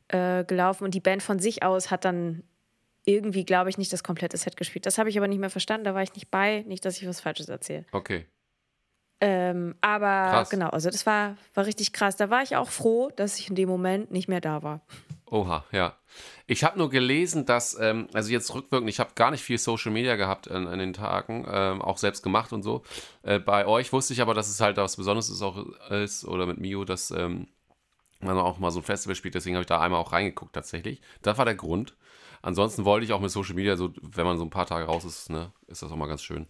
äh, gelaufen und die Band von sich aus hat dann irgendwie, glaube ich, nicht das komplette Set gespielt. Das habe ich aber nicht mehr verstanden, da war ich nicht bei. Nicht, dass ich was Falsches erzähle. Okay. Ähm, aber Krass. genau, also das war, war richtig krass. Da war ich auch froh, dass ich in dem Moment nicht mehr da war. Oha, ja. Ich habe nur gelesen, dass, ähm, also jetzt rückwirkend, ich habe gar nicht viel Social Media gehabt an, an den Tagen, ähm, auch selbst gemacht und so. Äh, bei euch wusste ich aber, dass es halt was Besonderes ist, auch ist oder mit Mio, dass ähm, man auch mal so ein Festival spielt, deswegen habe ich da einmal auch reingeguckt tatsächlich. Das war der Grund. Ansonsten wollte ich auch mit Social Media, so wenn man so ein paar Tage raus ist, ne, ist das auch mal ganz schön,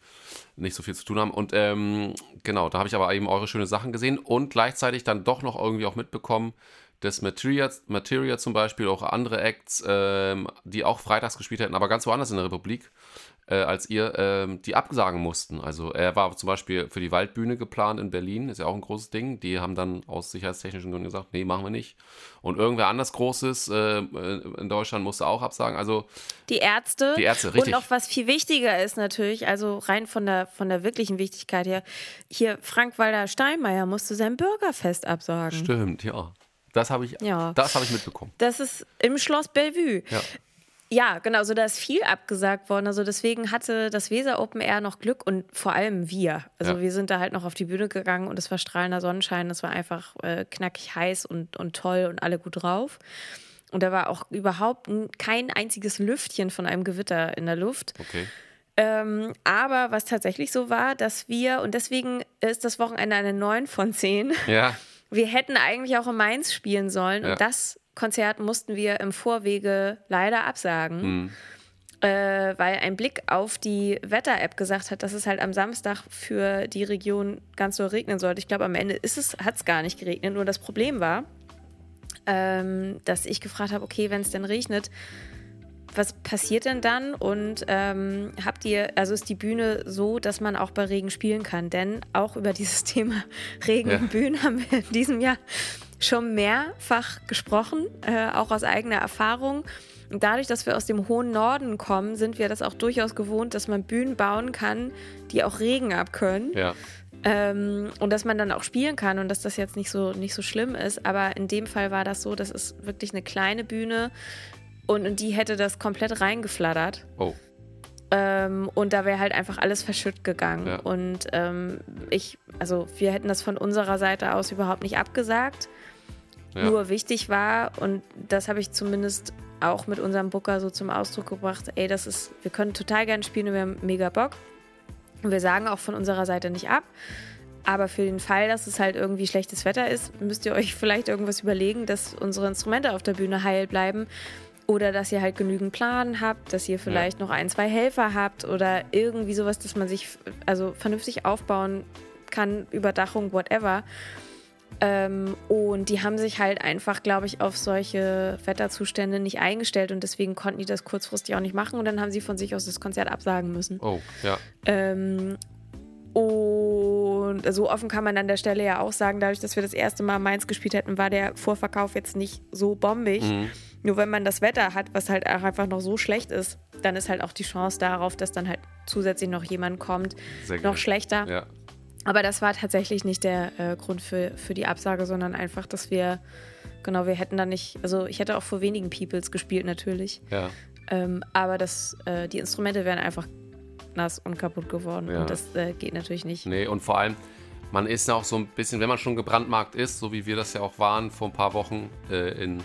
nicht so viel zu tun haben. Und ähm, genau, da habe ich aber eben eure schönen Sachen gesehen und gleichzeitig dann doch noch irgendwie auch mitbekommen, dass Materia, Materia zum Beispiel, auch andere Acts, ähm, die auch freitags gespielt hätten, aber ganz woanders in der Republik, äh, als ihr, ähm, die absagen mussten. Also er war zum Beispiel für die Waldbühne geplant in Berlin, ist ja auch ein großes Ding. Die haben dann aus sicherheitstechnischen Gründen gesagt, nee, machen wir nicht. Und irgendwer anders Großes äh, in Deutschland musste auch absagen. Also Die Ärzte. Die Ärzte, richtig. Und auch was viel wichtiger ist natürlich, also rein von der, von der wirklichen Wichtigkeit her, hier Frank-Walter Steinmeier musste sein Bürgerfest absagen. stimmt, ja. Das habe ich, Ja. das habe ich mitbekommen. Das ist im Schloss Bellevue. Ja. Ja, genau, so da ist viel abgesagt worden. Also deswegen hatte das Weser Open Air noch Glück und vor allem wir. Also Ja. wir sind da halt noch auf die Bühne gegangen und es war strahlender Sonnenschein. Es war einfach äh, knackig heiß und, und toll und alle gut drauf. Und da war auch überhaupt kein einziges Lüftchen von einem Gewitter in der Luft. Okay. Ähm, aber was tatsächlich so war, dass wir, und deswegen ist das Wochenende eine 9 von 10, Ja, wir hätten eigentlich auch in Mainz spielen sollen. Ja. Und das Konzert mussten wir im Vorwege leider absagen. hm, Äh, weil ein Blick auf die Wetter-App gesagt hat, dass es halt am Samstag für die Region ganz so regnen sollte. Ich glaube, am Ende ist es, hat es gar nicht geregnet. Nur das Problem war, ähm, dass ich gefragt habe, okay, wenn es denn regnet, was passiert denn dann? Und ähm, habt ihr, also ist die Bühne so, dass man auch bei Regen spielen kann? Denn auch über dieses *laughs* Thema Regen Ja. und Bühnen haben wir in diesem Jahr schon mehrfach gesprochen, äh, auch aus eigener Erfahrung. Und dadurch, dass wir aus dem hohen Norden kommen, sind wir das auch durchaus gewohnt, dass man Bühnen bauen kann, die auch Regen abkönnen. ja. Ähm, und dass man dann auch spielen kann und dass das jetzt nicht so, nicht so schlimm ist. Aber in dem Fall war das so, das ist wirklich eine kleine Bühne und in die hätte das komplett reingeflattert. Oh, Ähm, und da wäre halt einfach alles verschütt gegangen. Ja. Und ähm, ich, also wir hätten das von unserer Seite aus überhaupt nicht abgesagt. Ja. Nur wichtig war, und das habe ich zumindest auch mit unserem Booker so zum Ausdruck gebracht, ey, das ist, wir können total gerne spielen und wir haben mega Bock. Und wir sagen auch von unserer Seite nicht ab. Aber für den Fall, dass es halt irgendwie schlechtes Wetter ist, müsst ihr euch *laughs* vielleicht irgendwas überlegen, dass unsere Instrumente auf der Bühne heil bleiben. Oder dass ihr halt genügend Plan habt, dass ihr vielleicht noch ein, zwei Helfer habt oder irgendwie sowas, dass man sich also vernünftig aufbauen kann, Überdachung, whatever. Ähm, und die haben sich halt einfach, glaube ich, auf solche Wetterzustände nicht eingestellt und deswegen konnten die das kurzfristig auch nicht machen und dann haben sie von sich aus das Konzert absagen müssen. oh, ja. Ähm, und so offen kann man an der Stelle ja auch sagen, dadurch, dass wir das erste Mal Mainz gespielt hätten, war der Vorverkauf jetzt nicht so bombig. Mhm. Nur wenn man das Wetter hat, was halt auch einfach noch so schlecht ist, dann ist halt auch die Chance darauf, dass dann halt zusätzlich noch jemand kommt, Sehr noch gut. schlechter. Ja, Aber das war tatsächlich nicht der äh, Grund für, für die Absage, sondern einfach, dass wir, genau, wir hätten da nicht, also ich hätte auch vor wenigen Peoples gespielt natürlich, ja. ähm, aber das, äh, die Instrumente wären einfach nass und kaputt geworden Ja. und das äh, geht natürlich nicht. Nee, und vor allem, man ist ja auch so ein bisschen, wenn man schon gebrandmarkt ist, so wie wir das ja auch waren vor ein paar Wochen äh, in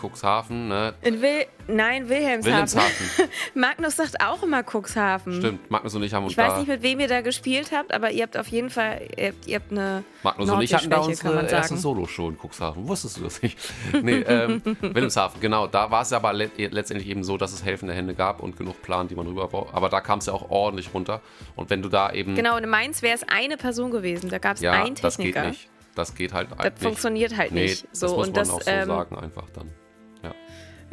Cuxhaven, ne? In Wil Nein, Wilhelmshaven. Wilhelmshaven. *laughs* Magnus sagt auch immer Cuxhaven. Stimmt, Magnus und ich haben uns Ich weiß nicht, mit wem ihr da gespielt habt, aber ihr habt auf jeden Fall, ihr habt, ihr habt eine Magnus und ich hatten da unsere erste. Solo-Show in Cuxhaven. Wusstest du das nicht? *laughs* nee, ähm, Wilhelmshaven, genau. Da war es aber le letztendlich eben so, dass es helfende Hände gab und genug Plan, die man rüber braucht. Aber da kam es ja auch ordentlich runter. Und wenn du da eben. Genau, und in Mainz wäre es eine Person gewesen. Da gab es ja, einen das geht Techniker. nicht. Das geht halt Das nicht. funktioniert halt nee, nicht. So, das muss und man das, auch so ähm, sagen, einfach dann. Ja.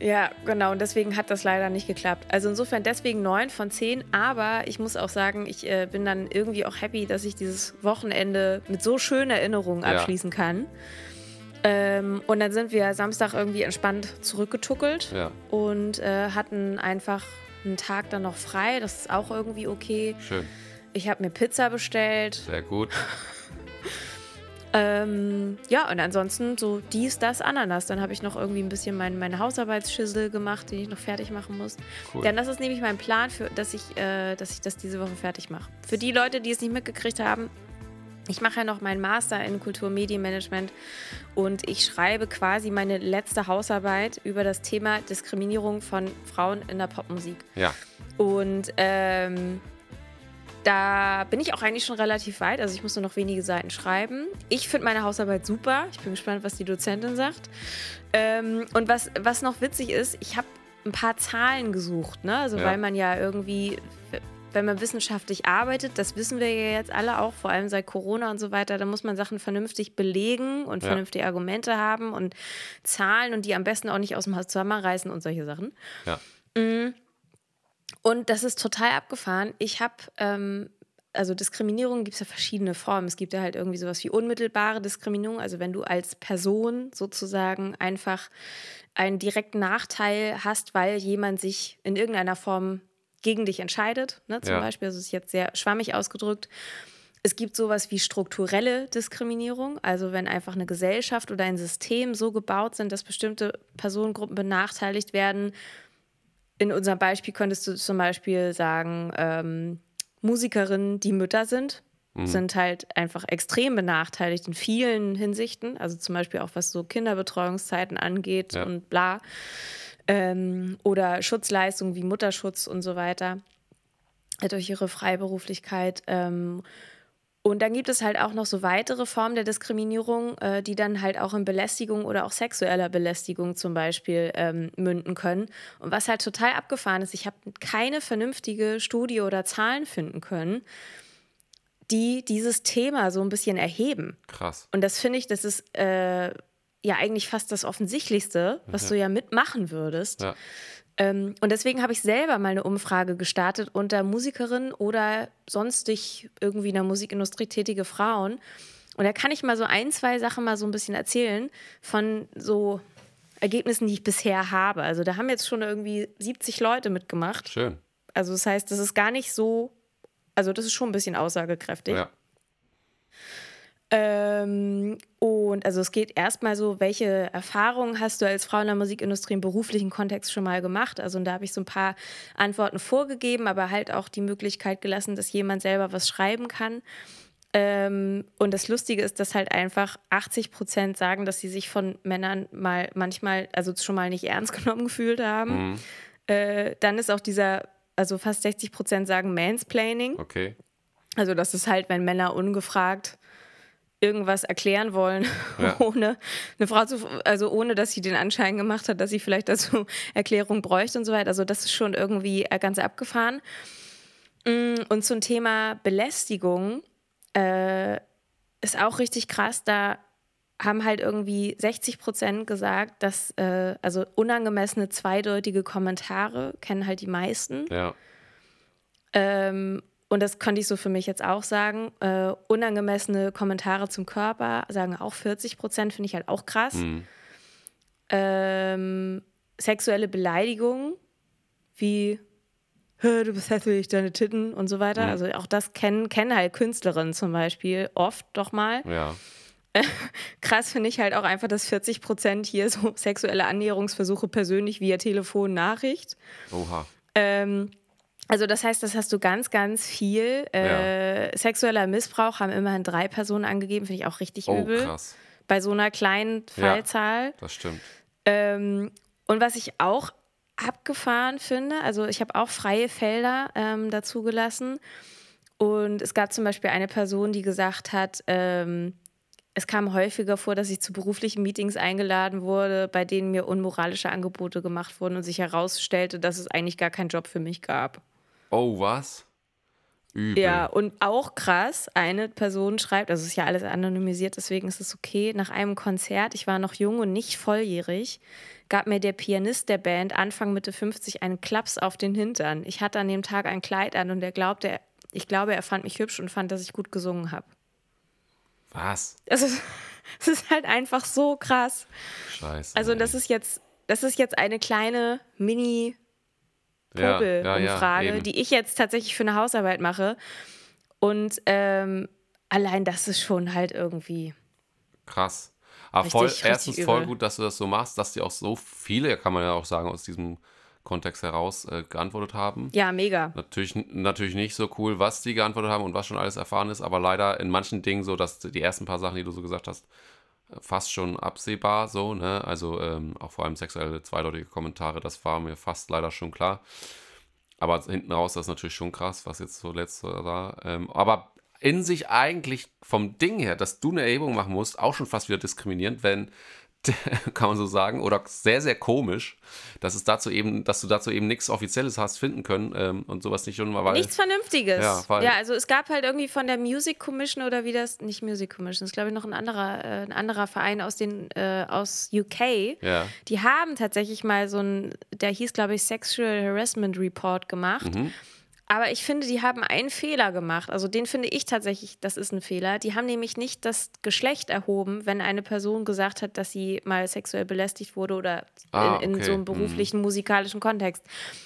Ja, genau. Und deswegen hat das leider nicht geklappt. Also insofern deswegen 9 von 10. Aber ich muss auch sagen, ich äh, bin dann irgendwie auch happy, dass ich dieses Wochenende mit so schönen Erinnerungen Ja. abschließen kann. Ähm, und dann sind wir Samstag irgendwie entspannt zurückgetuckelt Ja, und äh, hatten einfach einen Tag dann noch frei. Das ist auch irgendwie okay. schön. Ich habe mir Pizza bestellt. Sehr gut. *laughs* Ähm, ja, und ansonsten so dies, das, Ananas. Dann habe ich noch irgendwie ein bisschen mein, meine Hausarbeitsschüssel gemacht, den ich noch fertig machen muss. Cool. Denn das ist nämlich mein Plan, für, dass, ich, äh, dass ich das diese Woche fertig mache. Für die Leute, die es nicht mitgekriegt haben, ich mache ja noch meinen Master in Kulturmedienmanagement und ich schreibe quasi meine letzte Hausarbeit über das Thema Diskriminierung von Frauen in der Popmusik. Ja. Und ähm, da bin ich auch eigentlich schon relativ weit. Also ich muss nur noch wenige Seiten schreiben. Ich finde meine Hausarbeit super. Ich bin gespannt, was die Dozentin sagt. Ähm, und was, was noch witzig ist, ich habe ein paar Zahlen gesucht. Ne? Also Ja. weil man ja irgendwie, wenn man wissenschaftlich arbeitet, das wissen wir ja jetzt alle auch, vor allem seit Corona und so weiter, da muss man Sachen vernünftig belegen und Ja. vernünftige Argumente haben und Zahlen und die am besten auch nicht aus dem Zusammenreißen und solche Sachen. Ja. Und das ist total abgefahren. Ich habe, ähm, also Diskriminierung gibt es ja verschiedene Formen. Es gibt ja halt irgendwie sowas wie unmittelbare Diskriminierung, also wenn du als Person sozusagen einfach einen direkten Nachteil hast, weil jemand sich in irgendeiner Form gegen dich entscheidet, ne, zum Ja. Beispiel. Das ist jetzt sehr schwammig ausgedrückt. Es gibt sowas wie strukturelle Diskriminierung, also wenn einfach eine Gesellschaft oder ein System so gebaut sind, dass bestimmte Personengruppen benachteiligt werden. In unserem Beispiel könntest du zum Beispiel sagen, ähm, Musikerinnen, die Mütter sind, sind halt einfach extrem benachteiligt in vielen Hinsichten. Also zum Beispiel auch was so Kinderbetreuungszeiten angeht Ja. und bla. Ähm, oder Schutzleistungen wie Mutterschutz und so weiter äh, durch ihre Freiberuflichkeit. Ähm, und dann gibt es halt auch noch so weitere Formen der Diskriminierung, äh, die dann halt auch in Belästigung oder auch sexueller Belästigung zum Beispiel ähm, münden können. Und was halt total abgefahren ist, ich habe keine vernünftige Studie oder Zahlen finden können, die dieses Thema so ein bisschen erheben. Krass. Und das finde ich, das ist äh, ja eigentlich fast das Offensichtlichste, was du ja mitmachen würdest. Ja. Ähm, und deswegen habe ich selber mal eine Umfrage gestartet unter Musikerinnen oder sonstig irgendwie in der Musikindustrie tätige Frauen. Und da kann ich mal so ein, zwei Sachen mal so ein bisschen erzählen von so Ergebnissen, die ich bisher habe. Also da haben jetzt schon irgendwie 70 Leute mitgemacht. Schön. Also das heißt, das ist gar nicht so, also das ist schon ein bisschen aussagekräftig. Ja. Ähm, und also es geht erstmal so, welche Erfahrungen hast du als Frau in der Musikindustrie im beruflichen Kontext schon mal gemacht? Also und da habe ich so ein paar Antworten vorgegeben, aber halt auch die Möglichkeit gelassen, dass jemand selber was schreiben kann. Ähm, und das Lustige ist, dass halt einfach 80 Prozent sagen, dass sie sich von Männern mal manchmal, also schon mal nicht ernst *laughs* genommen gefühlt haben. Äh, dann ist auch dieser, also fast 60 Prozent sagen Mansplaining. Okay. Also das ist halt, wenn Männer ungefragt irgendwas erklären wollen, *laughs* Ja. ohne eine Frau zu, also ohne dass sie den Anschein gemacht hat, dass sie vielleicht dazu *laughs* Erklärung bräuchte und so weiter. Also das ist schon irgendwie äh, ganz abgefahren. Mm, Und zum Thema Belästigung äh, ist auch richtig krass. Da haben halt irgendwie 60 Prozent gesagt, dass äh, also unangemessene zweideutige Kommentare kennen halt die meisten. Ja. Ähm, und das konnte ich so für mich jetzt auch sagen. Äh, unangemessene Kommentare zum Körper sagen auch 40 Prozent, finde ich halt auch krass. Mhm. Ähm, sexuelle Beleidigung, wie "Hä, du bist hässlich, deine Titten und so weiter. Mhm. Also auch das kennen, kennen halt Künstlerinnen zum Beispiel oft doch mal. Ja. *laughs* Krass finde ich halt auch einfach, dass 40 Prozent hier so sexuelle Annäherungsversuche persönlich via Telefon, Nachricht. Oha. Ähm, also das heißt, das hast du ganz, ganz viel. Äh, Sexueller Missbrauch haben immerhin drei Personen angegeben, finde ich auch richtig Oh, übel. krass. Bei so einer kleinen Ja. Fallzahl. Das stimmt. Ähm, und was ich auch abgefahren finde, also ich habe auch freie Felder ähm, dazu gelassen. Und es gab zum Beispiel eine Person, die gesagt hat, ähm, es kam häufiger vor, dass ich zu beruflichen Meetings eingeladen wurde, bei denen mir unmoralische Angebote gemacht wurden und sich herausstellte, dass es eigentlich gar keinen Job für mich gab. Oh, was? Übel. Ja, und auch krass, eine Person schreibt, also es ist ja alles anonymisiert, deswegen ist es okay. Nach einem Konzert, ich war noch jung und nicht volljährig, gab mir der Pianist der Band Anfang Mitte 50 einen Klaps auf den Hintern. Ich hatte an dem Tag ein Kleid an und er glaubte, ich glaube, er fand mich hübsch und fand, dass ich gut gesungen habe. Was? Das ist, das ist halt einfach so krass. Scheiße. Also das ist jetzt, das ist jetzt eine kleine Mini- ja, ja, ja, Popel-Umfrage, die ich jetzt tatsächlich für eine Hausarbeit mache. Und ähm, allein das ist schon halt irgendwie. Krass. Aber Richtig, voll, richtig erstens übel. voll gut, dass du das so machst, dass dir auch so viele, kann man ja auch sagen, aus diesem Kontext heraus äh, geantwortet haben. Ja, mega. Natürlich, natürlich nicht so cool, was die geantwortet haben und was schon alles erfahren ist, aber leider in manchen Dingen so, dass die ersten paar Sachen, die du so gesagt hast, fast schon absehbar so, ne? Also ähm, auch vor allem sexuelle zweideutige Kommentare, das war mir fast leider schon klar. Aber hinten raus, das ist natürlich schon krass, was jetzt so letzte war. Ähm, aber in sich eigentlich vom Ding her, dass du eine Erhebung machen musst, auch schon fast wieder diskriminierend, wenn, *laughs* kann man so sagen, oder sehr, sehr komisch, dass es dazu eben, dass du dazu eben nichts Offizielles hast finden können ähm, und sowas nicht schon mal, weil. Nichts Vernünftiges. Ja, weil- ja, also es gab halt irgendwie von der Music Commission oder wie das, nicht Music Commission, das ist glaube ich noch ein anderer, äh, ein anderer Verein aus den, äh, aus UK. Ja. Die haben tatsächlich mal so ein, der hieß glaube ich Sexual Harassment Report gemacht. Mhm. Aber ich finde, die haben einen Fehler gemacht. Also den finde ich tatsächlich, das ist ein Fehler. Die haben nämlich nicht das Geschlecht erhoben, wenn eine Person gesagt hat, dass sie mal sexuell belästigt wurde oder Ah, in, in okay. so einem beruflichen, musikalischen Kontext.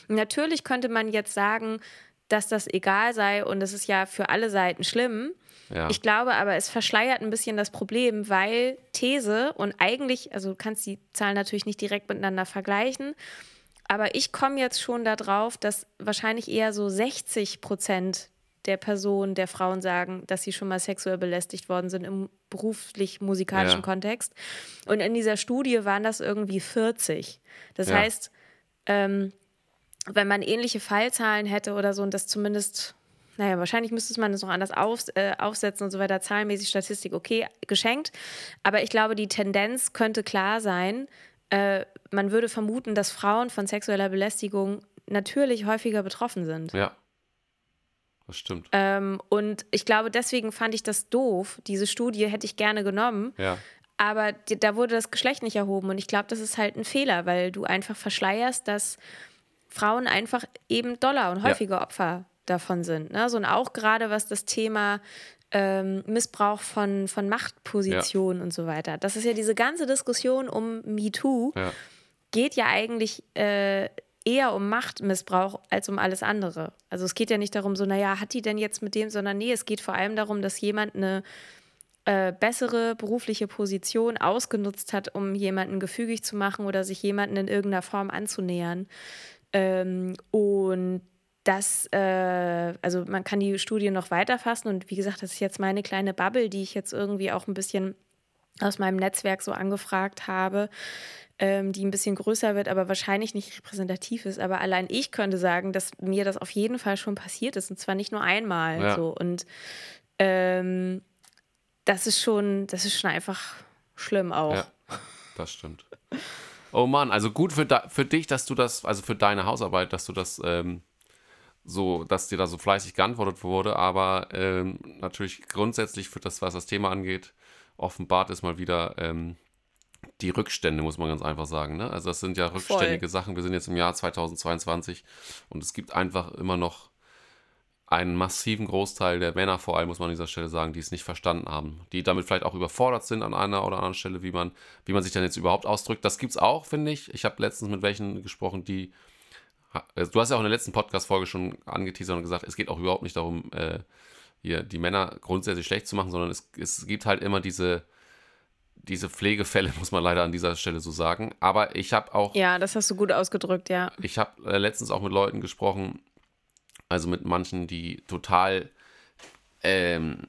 Natürlich könnte man jetzt sagen, dass das egal sei und es ist ja für alle Seiten schlimm. Ja. Ich glaube aber, es verschleiert ein bisschen das Problem, weil These und eigentlich, also du kannst die Zahlen natürlich nicht direkt miteinander vergleichen, aber ich komme jetzt schon darauf, dass wahrscheinlich eher so 60 Prozent der Personen, der Frauen sagen, dass sie schon mal sexuell belästigt worden sind im beruflich-musikalischen Ja. Kontext. Und in dieser Studie waren das irgendwie 40. Das Ja. heißt, ähm, wenn man ähnliche Fallzahlen hätte oder so und das zumindest, naja, wahrscheinlich müsste man das noch anders auf, äh, aufsetzen und so weiter, zahlenmäßig Statistik, okay, geschenkt. Aber ich glaube, die Tendenz könnte klar sein. Äh, man würde vermuten, dass Frauen von sexueller Belästigung natürlich häufiger betroffen sind. ja. Das stimmt. Ähm, und ich glaube, deswegen fand ich das doof. Diese Studie hätte ich gerne genommen. Ja. Aber da wurde das Geschlecht nicht erhoben. Und ich glaube, das ist halt ein Fehler, weil du einfach verschleierst, dass Frauen einfach eben doller und Ja. häufiger Opfer davon sind. Ne? So, und auch gerade was das Thema ähm, Missbrauch von, von Machtpositionen und so weiter. Das ist ja diese ganze Diskussion um MeToo, Ja. Geht ja eigentlich äh, eher um Machtmissbrauch als um alles andere. Also es geht ja nicht darum, so, naja, hat die denn jetzt mit dem, sondern nee, es geht vor allem darum, dass jemand eine äh, bessere berufliche Position ausgenutzt hat, um jemanden gefügig zu machen oder sich jemanden in irgendeiner Form anzunähern. Ähm, und das, äh, also man kann die Studie noch weiterfassen und wie gesagt, das ist jetzt meine kleine Bubble, die ich jetzt irgendwie auch ein bisschen aus meinem Netzwerk so angefragt habe, ähm, die ein bisschen größer wird, aber wahrscheinlich nicht repräsentativ ist. Aber allein ich könnte sagen, dass mir das auf jeden Fall schon passiert ist und zwar nicht nur einmal. Ja. So. Und ähm, das ist schon, das ist schon einfach schlimm auch. Ja, das stimmt. Oh Mann, also gut für, da, für dich, dass du das, also für deine Hausarbeit, dass du das ähm, so, dass dir da so fleißig geantwortet wurde, aber ähm, natürlich grundsätzlich für das, was das Thema angeht, offenbart ist mal wieder ähm, die Rückstände, muss man ganz einfach sagen. Ne? Also das sind ja rückständige Sachen. Wir sind jetzt im Jahr 2022 und es gibt einfach immer noch einen massiven Großteil der Männer, vor allem muss man an dieser Stelle sagen, die es nicht verstanden haben, die damit vielleicht auch überfordert sind an einer oder anderen Stelle, wie man, wie man sich dann jetzt überhaupt ausdrückt. Das gibt es auch, finde ich. Ich habe letztens mit welchen gesprochen, die. äh, Du hast ja auch in der letzten Podcast-Folge schon angeteasert und gesagt, es geht auch überhaupt nicht darum, äh, hier die Männer grundsätzlich schlecht zu machen, sondern es, es gibt halt immer diese, diese Pflegefälle, *laughs* muss man leider an dieser Stelle so sagen. Aber ich habe auch Ja, das hast du gut ausgedrückt, ja. ich habe äh, letztens auch mit Leuten gesprochen, also mit manchen, die total, ähm,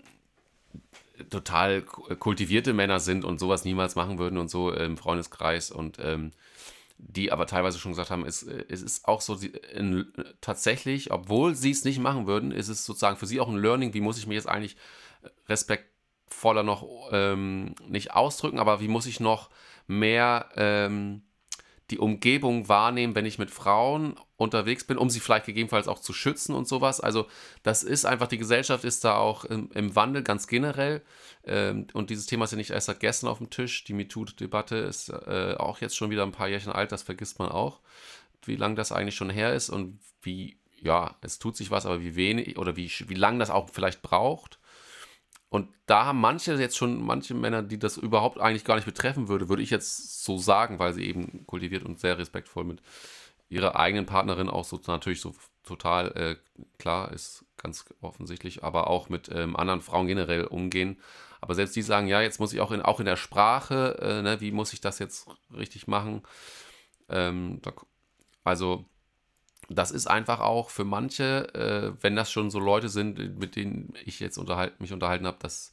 total ku- kultivierte Männer sind und sowas niemals machen würden und so im Freundeskreis und ähm, die aber teilweise schon gesagt haben, es, äh, es ist auch so, in, tatsächlich, obwohl sie es nicht machen würden, ist es sozusagen für sie auch ein Learning, wie muss ich mich jetzt eigentlich respektvoller noch ähm, nicht ausdrücken, aber wie muss ich noch mehr ähm, die Umgebung wahrnehmen, wenn ich mit Frauen unterwegs bin, um sie vielleicht gegebenenfalls auch zu schützen und sowas. Also das ist einfach, die Gesellschaft ist da auch im, im Wandel ganz generell. Ähm, und dieses Thema ist ja nicht erst seit gestern auf dem Tisch. Die MeToo-Debatte ist äh, auch jetzt schon wieder ein paar Jährchen alt, das vergisst man auch, wie lange das eigentlich schon her ist und wie, ja, es tut sich was, aber wie wenig oder wie, wie lange das auch vielleicht braucht. Und da haben manche jetzt schon, manche Männer, die das überhaupt eigentlich gar nicht betreffen würde, würde ich jetzt so sagen, weil sie eben kultiviert und sehr respektvoll mit ihrer eigenen Partnerin auch so natürlich so total äh, klar ist, ganz offensichtlich, aber auch mit ähm, anderen Frauen generell umgehen. Aber selbst die sagen, ja, jetzt muss ich auch in, auch in der Sprache, äh, ne, wie muss ich das jetzt richtig machen? Ähm, da, also das ist einfach auch für manche, äh, wenn das schon so Leute sind, mit denen ich jetzt unterhalt, mich unterhalten habe, das,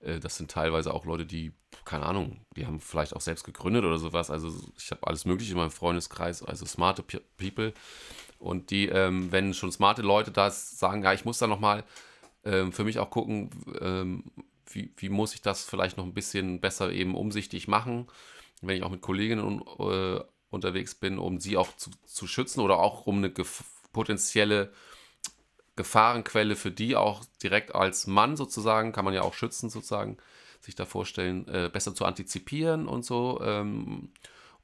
äh, das sind teilweise auch Leute, die, keine Ahnung, die haben vielleicht auch selbst gegründet oder sowas. Also ich habe alles Mögliche in meinem Freundeskreis, also smarte People. Und die, ähm, wenn schon smarte Leute das sagen, ja, ich muss da nochmal ähm, für mich auch gucken, ähm, wie, wie muss ich das vielleicht noch ein bisschen besser eben umsichtig machen, wenn ich auch mit Kolleginnen äh, unterwegs bin, um sie auch zu, zu schützen oder auch um eine gef potenzielle Gefahrenquelle für die auch direkt als Mann sozusagen, kann man ja auch schützen sozusagen, sich da vorstellen, äh, besser zu antizipieren und so. Ähm,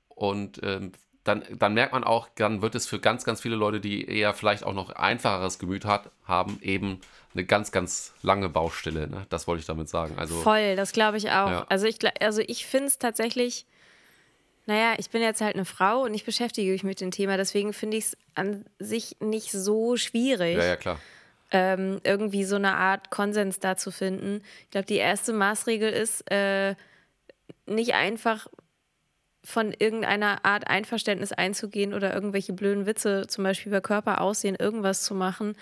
und ähm, dann, dann merkt man auch, dann wird es für ganz, ganz viele Leute, die eher vielleicht auch noch einfacheres Gemüt hat, haben, eben eine ganz, ganz lange Baustelle. Ne? Das wollte ich damit sagen. Also, Voll, das glaube ich auch. Ja. Also ich, also ich finde es tatsächlich, naja, ich bin jetzt halt eine Frau und ich beschäftige mich mit dem Thema, deswegen finde ich es an sich nicht so schwierig. Ja, ja, klar. Ähm, irgendwie so eine Art Konsens da zu finden. Ich glaube, die erste Maßregel ist, äh, nicht einfach von irgendeiner Art Einverständnis einzugehen oder irgendwelche blöden Witze, zum Beispiel über Körperaussehen, irgendwas zu machen,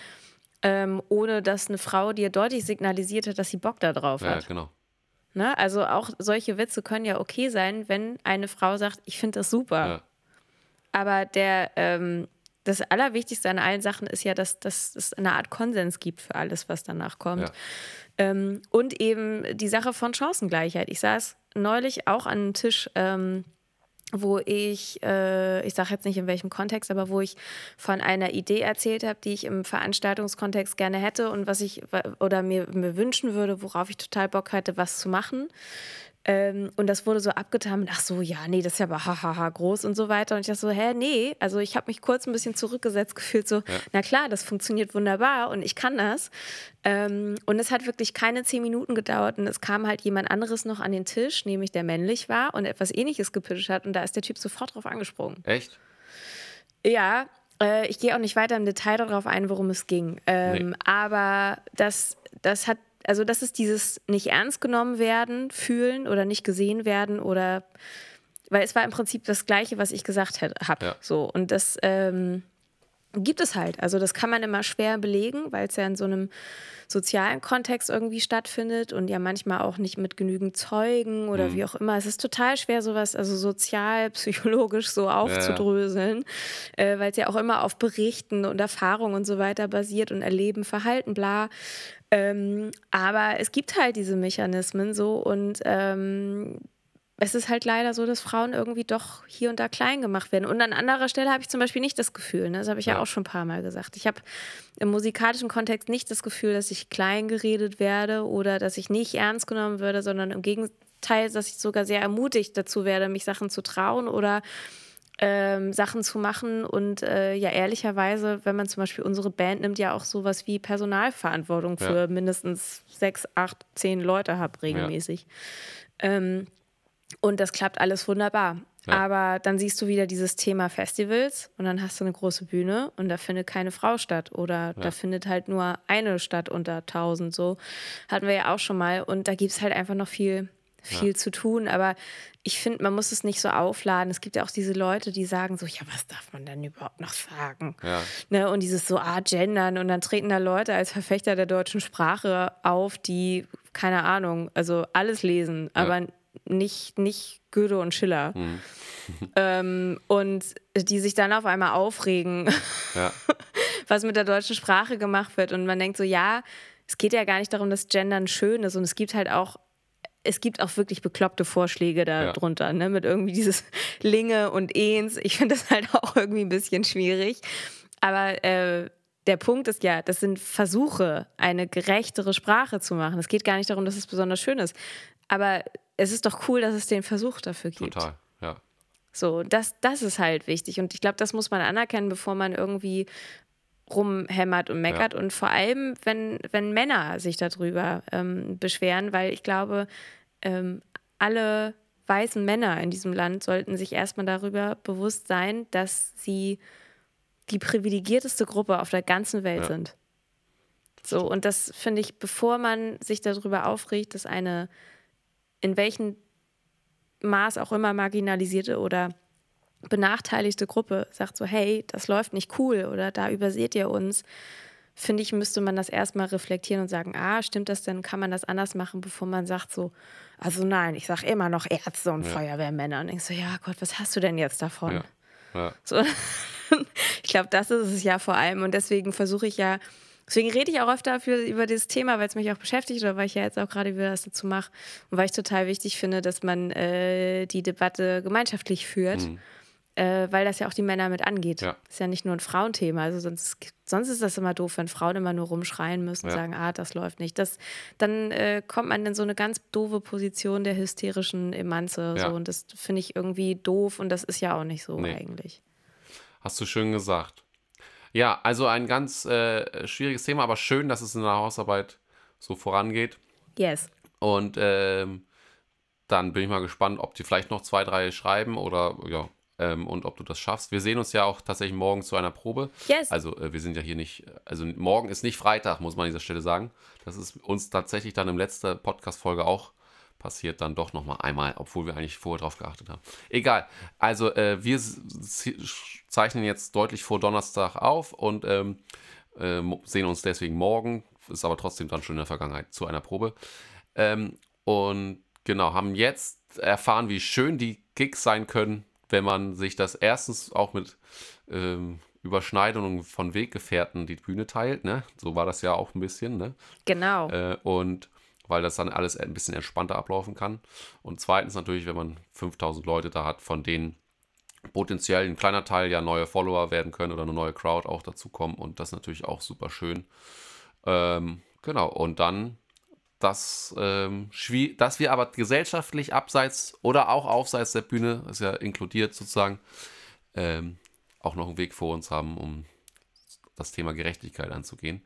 ähm, ohne dass eine Frau dir deutlich signalisiert hat, dass sie Bock da drauf hat. Ja, genau. Ne? Also auch solche Witze können ja okay sein, wenn eine Frau sagt, ich finde das super. Ja. Aber der, ähm, das Allerwichtigste an allen Sachen ist ja, dass, dass es eine Art Konsens gibt für alles, was danach kommt. Ja. Ähm, und eben die Sache von Chancengleichheit. Ich saß neulich auch an einem Tisch ähm, wo ich, äh, ich sage jetzt nicht in welchem Kontext, aber wo ich von einer Idee erzählt habe, die ich im Veranstaltungskontext gerne hätte und was ich oder mir, mir wünschen würde, worauf ich total Bock hatte, was zu machen. Ähm, und das wurde so abgetan, ach so, ja, nee, das ist ja aber hahaha groß und so weiter. Und ich dachte so, hä, nee. Also ich habe mich kurz ein bisschen zurückgesetzt gefühlt, so, ja. na klar, das funktioniert wunderbar und ich kann das. Ähm, und es hat wirklich keine zehn Minuten gedauert und es kam halt jemand anderes noch an den Tisch, nämlich der männlich war und etwas ähnliches gepitcht hat und da ist der Typ sofort drauf angesprungen. Echt? Ja, äh, ich gehe auch nicht weiter im Detail darauf ein, worum es ging. Ähm, nee. Aber das, das hat also das ist dieses nicht ernst genommen werden, fühlen oder nicht gesehen werden oder weil es war im Prinzip das Gleiche, was ich gesagt habe. Ja. So und das ähm, gibt es halt. Also das kann man immer schwer belegen, weil es ja in so einem sozialen Kontext irgendwie stattfindet und ja manchmal auch nicht mit genügend Zeugen oder mhm. wie auch immer. Es ist total schwer, sowas, also sozial, *laughs* psychologisch so aufzudröseln, ja. äh, weil es ja auch immer auf Berichten und Erfahrungen und so weiter basiert und Erleben, Verhalten, bla. Ähm, aber es gibt halt diese Mechanismen so und ähm, es ist halt leider so, dass Frauen irgendwie doch hier und da klein gemacht werden. Und an anderer Stelle habe ich zum Beispiel nicht das Gefühl, ne? das habe ich ja. ja. auch schon ein paar Mal gesagt. Ich habe im musikalischen Kontext nicht das Gefühl, dass ich klein geredet werde oder dass ich nicht ernst genommen würde, sondern im Gegenteil, dass ich sogar sehr ermutigt dazu werde, mich Sachen zu trauen oder ähm, Sachen zu machen. Und äh, ja, ehrlicherweise, wenn man zum Beispiel unsere Band nimmt, ja auch sowas wie Personalverantwortung für ja. mindestens sechs, acht, zehn Leute habe regelmäßig. Ja. Ähm, und das klappt alles wunderbar. Ja. Aber dann siehst du wieder dieses Thema Festivals und dann hast du eine große Bühne und da findet keine Frau statt oder da findet halt nur eine statt unter tausend. So hatten wir ja auch schon mal und da gibt es halt einfach noch viel, viel ja. zu tun. Aber ich finde, man muss es nicht so aufladen. Es gibt ja auch diese Leute, die sagen so, ja, was darf man denn überhaupt noch sagen? Ja. Ne? Und dieses so, ah, gendern. Und dann treten da Leute als Verfechter der deutschen Sprache auf, die, keine Ahnung, also alles lesen, aber nicht, nicht Goethe und Schiller. Mhm. *laughs* ähm, und die sich dann auf einmal aufregen, *laughs* was mit der deutschen Sprache gemacht wird. Und man denkt so, ja, es geht ja gar nicht darum, dass Gendern schön ist. Und es gibt halt auch es gibt auch wirklich bekloppte Vorschläge darunter, ja. ne? mit irgendwie dieses *laughs* Linge und Ehns. Ich finde das halt *laughs* auch irgendwie ein bisschen schwierig. Aber äh, der Punkt ist ja, das sind Versuche, eine gerechtere Sprache zu machen. Es geht gar nicht darum, dass es besonders schön ist. Aber es ist doch cool, dass es den Versuch dafür gibt. Total, ja. So, das, das ist halt wichtig. Und ich glaube, das muss man anerkennen, bevor man irgendwie rumhämmert und meckert. Ja. Und vor allem, wenn, wenn Männer sich darüber ähm, beschweren, weil ich glaube, ähm, alle weißen Männer in diesem Land sollten sich erstmal darüber bewusst sein, dass sie die privilegierteste Gruppe auf der ganzen Welt ja. sind. So, und das finde ich, bevor man sich darüber aufregt, dass eine in welchem Maß auch immer marginalisierte oder benachteiligte Gruppe sagt so, hey, das läuft nicht cool oder da überseht ihr uns, finde ich, müsste man das erstmal reflektieren und sagen, ah, stimmt das denn, kann man das anders machen, bevor man sagt so, also nein, ich sage immer noch Ärzte und ja. Feuerwehrmänner und ich so, ja Gott, was hast du denn jetzt davon? Ja. Ja. So, *laughs* ich glaube, das ist es ja vor allem und deswegen versuche ich ja, Deswegen rede ich auch öfter dafür über dieses Thema, weil es mich auch beschäftigt oder weil ich ja jetzt auch gerade wieder was dazu mache und weil ich total wichtig finde, dass man äh, die Debatte gemeinschaftlich führt. Mhm äh, weil das ja auch die Männer mit angeht. Ja. Ist ja nicht nur ein Frauenthema. Also sonst, sonst ist das immer doof, wenn Frauen immer nur rumschreien müssen und ja. sagen, ah, das läuft nicht. Das, dann äh, kommt man in so eine ganz doofe Position der hysterischen Emanze. Ja. So, und das finde ich irgendwie doof und das ist ja auch nicht so nee. eigentlich. Hast du schön gesagt. Ja, also ein ganz äh, schwieriges Thema, aber schön, dass es in der Hausarbeit so vorangeht. Yes. Und ähm, dann bin ich mal gespannt, ob die vielleicht noch zwei, drei schreiben oder ja, ähm, und ob du das schaffst. Wir sehen uns ja auch tatsächlich morgen zu einer Probe. Yes. Also äh, wir sind ja hier nicht, also morgen ist nicht Freitag, muss man an dieser Stelle sagen. Das ist uns tatsächlich dann im letzten Podcast-Folge auch passiert dann doch nochmal einmal, obwohl wir eigentlich vorher drauf geachtet haben. Egal. Also äh, wir zeichnen jetzt deutlich vor Donnerstag auf und ähm, äh, sehen uns deswegen morgen. Ist aber trotzdem dann schon in der Vergangenheit zu einer Probe. Ähm, und genau, haben jetzt erfahren, wie schön die Gigs sein können, wenn man sich das erstens auch mit ähm, Überschneidungen von Weggefährten die Bühne teilt, ne? So war das ja auch ein bisschen, ne? Genau. Äh, und weil das dann alles ein bisschen entspannter ablaufen kann. Und zweitens natürlich, wenn man 5000 Leute da hat, von denen potenziell ein kleiner Teil ja neue Follower werden können oder eine neue Crowd auch dazukommen und das natürlich auch super schön. Ähm, genau, und dann dass, ähm, dass wir aber gesellschaftlich abseits oder auch aufseits der Bühne, ist ja inkludiert sozusagen, ähm, auch noch einen Weg vor uns haben, um das Thema Gerechtigkeit anzugehen.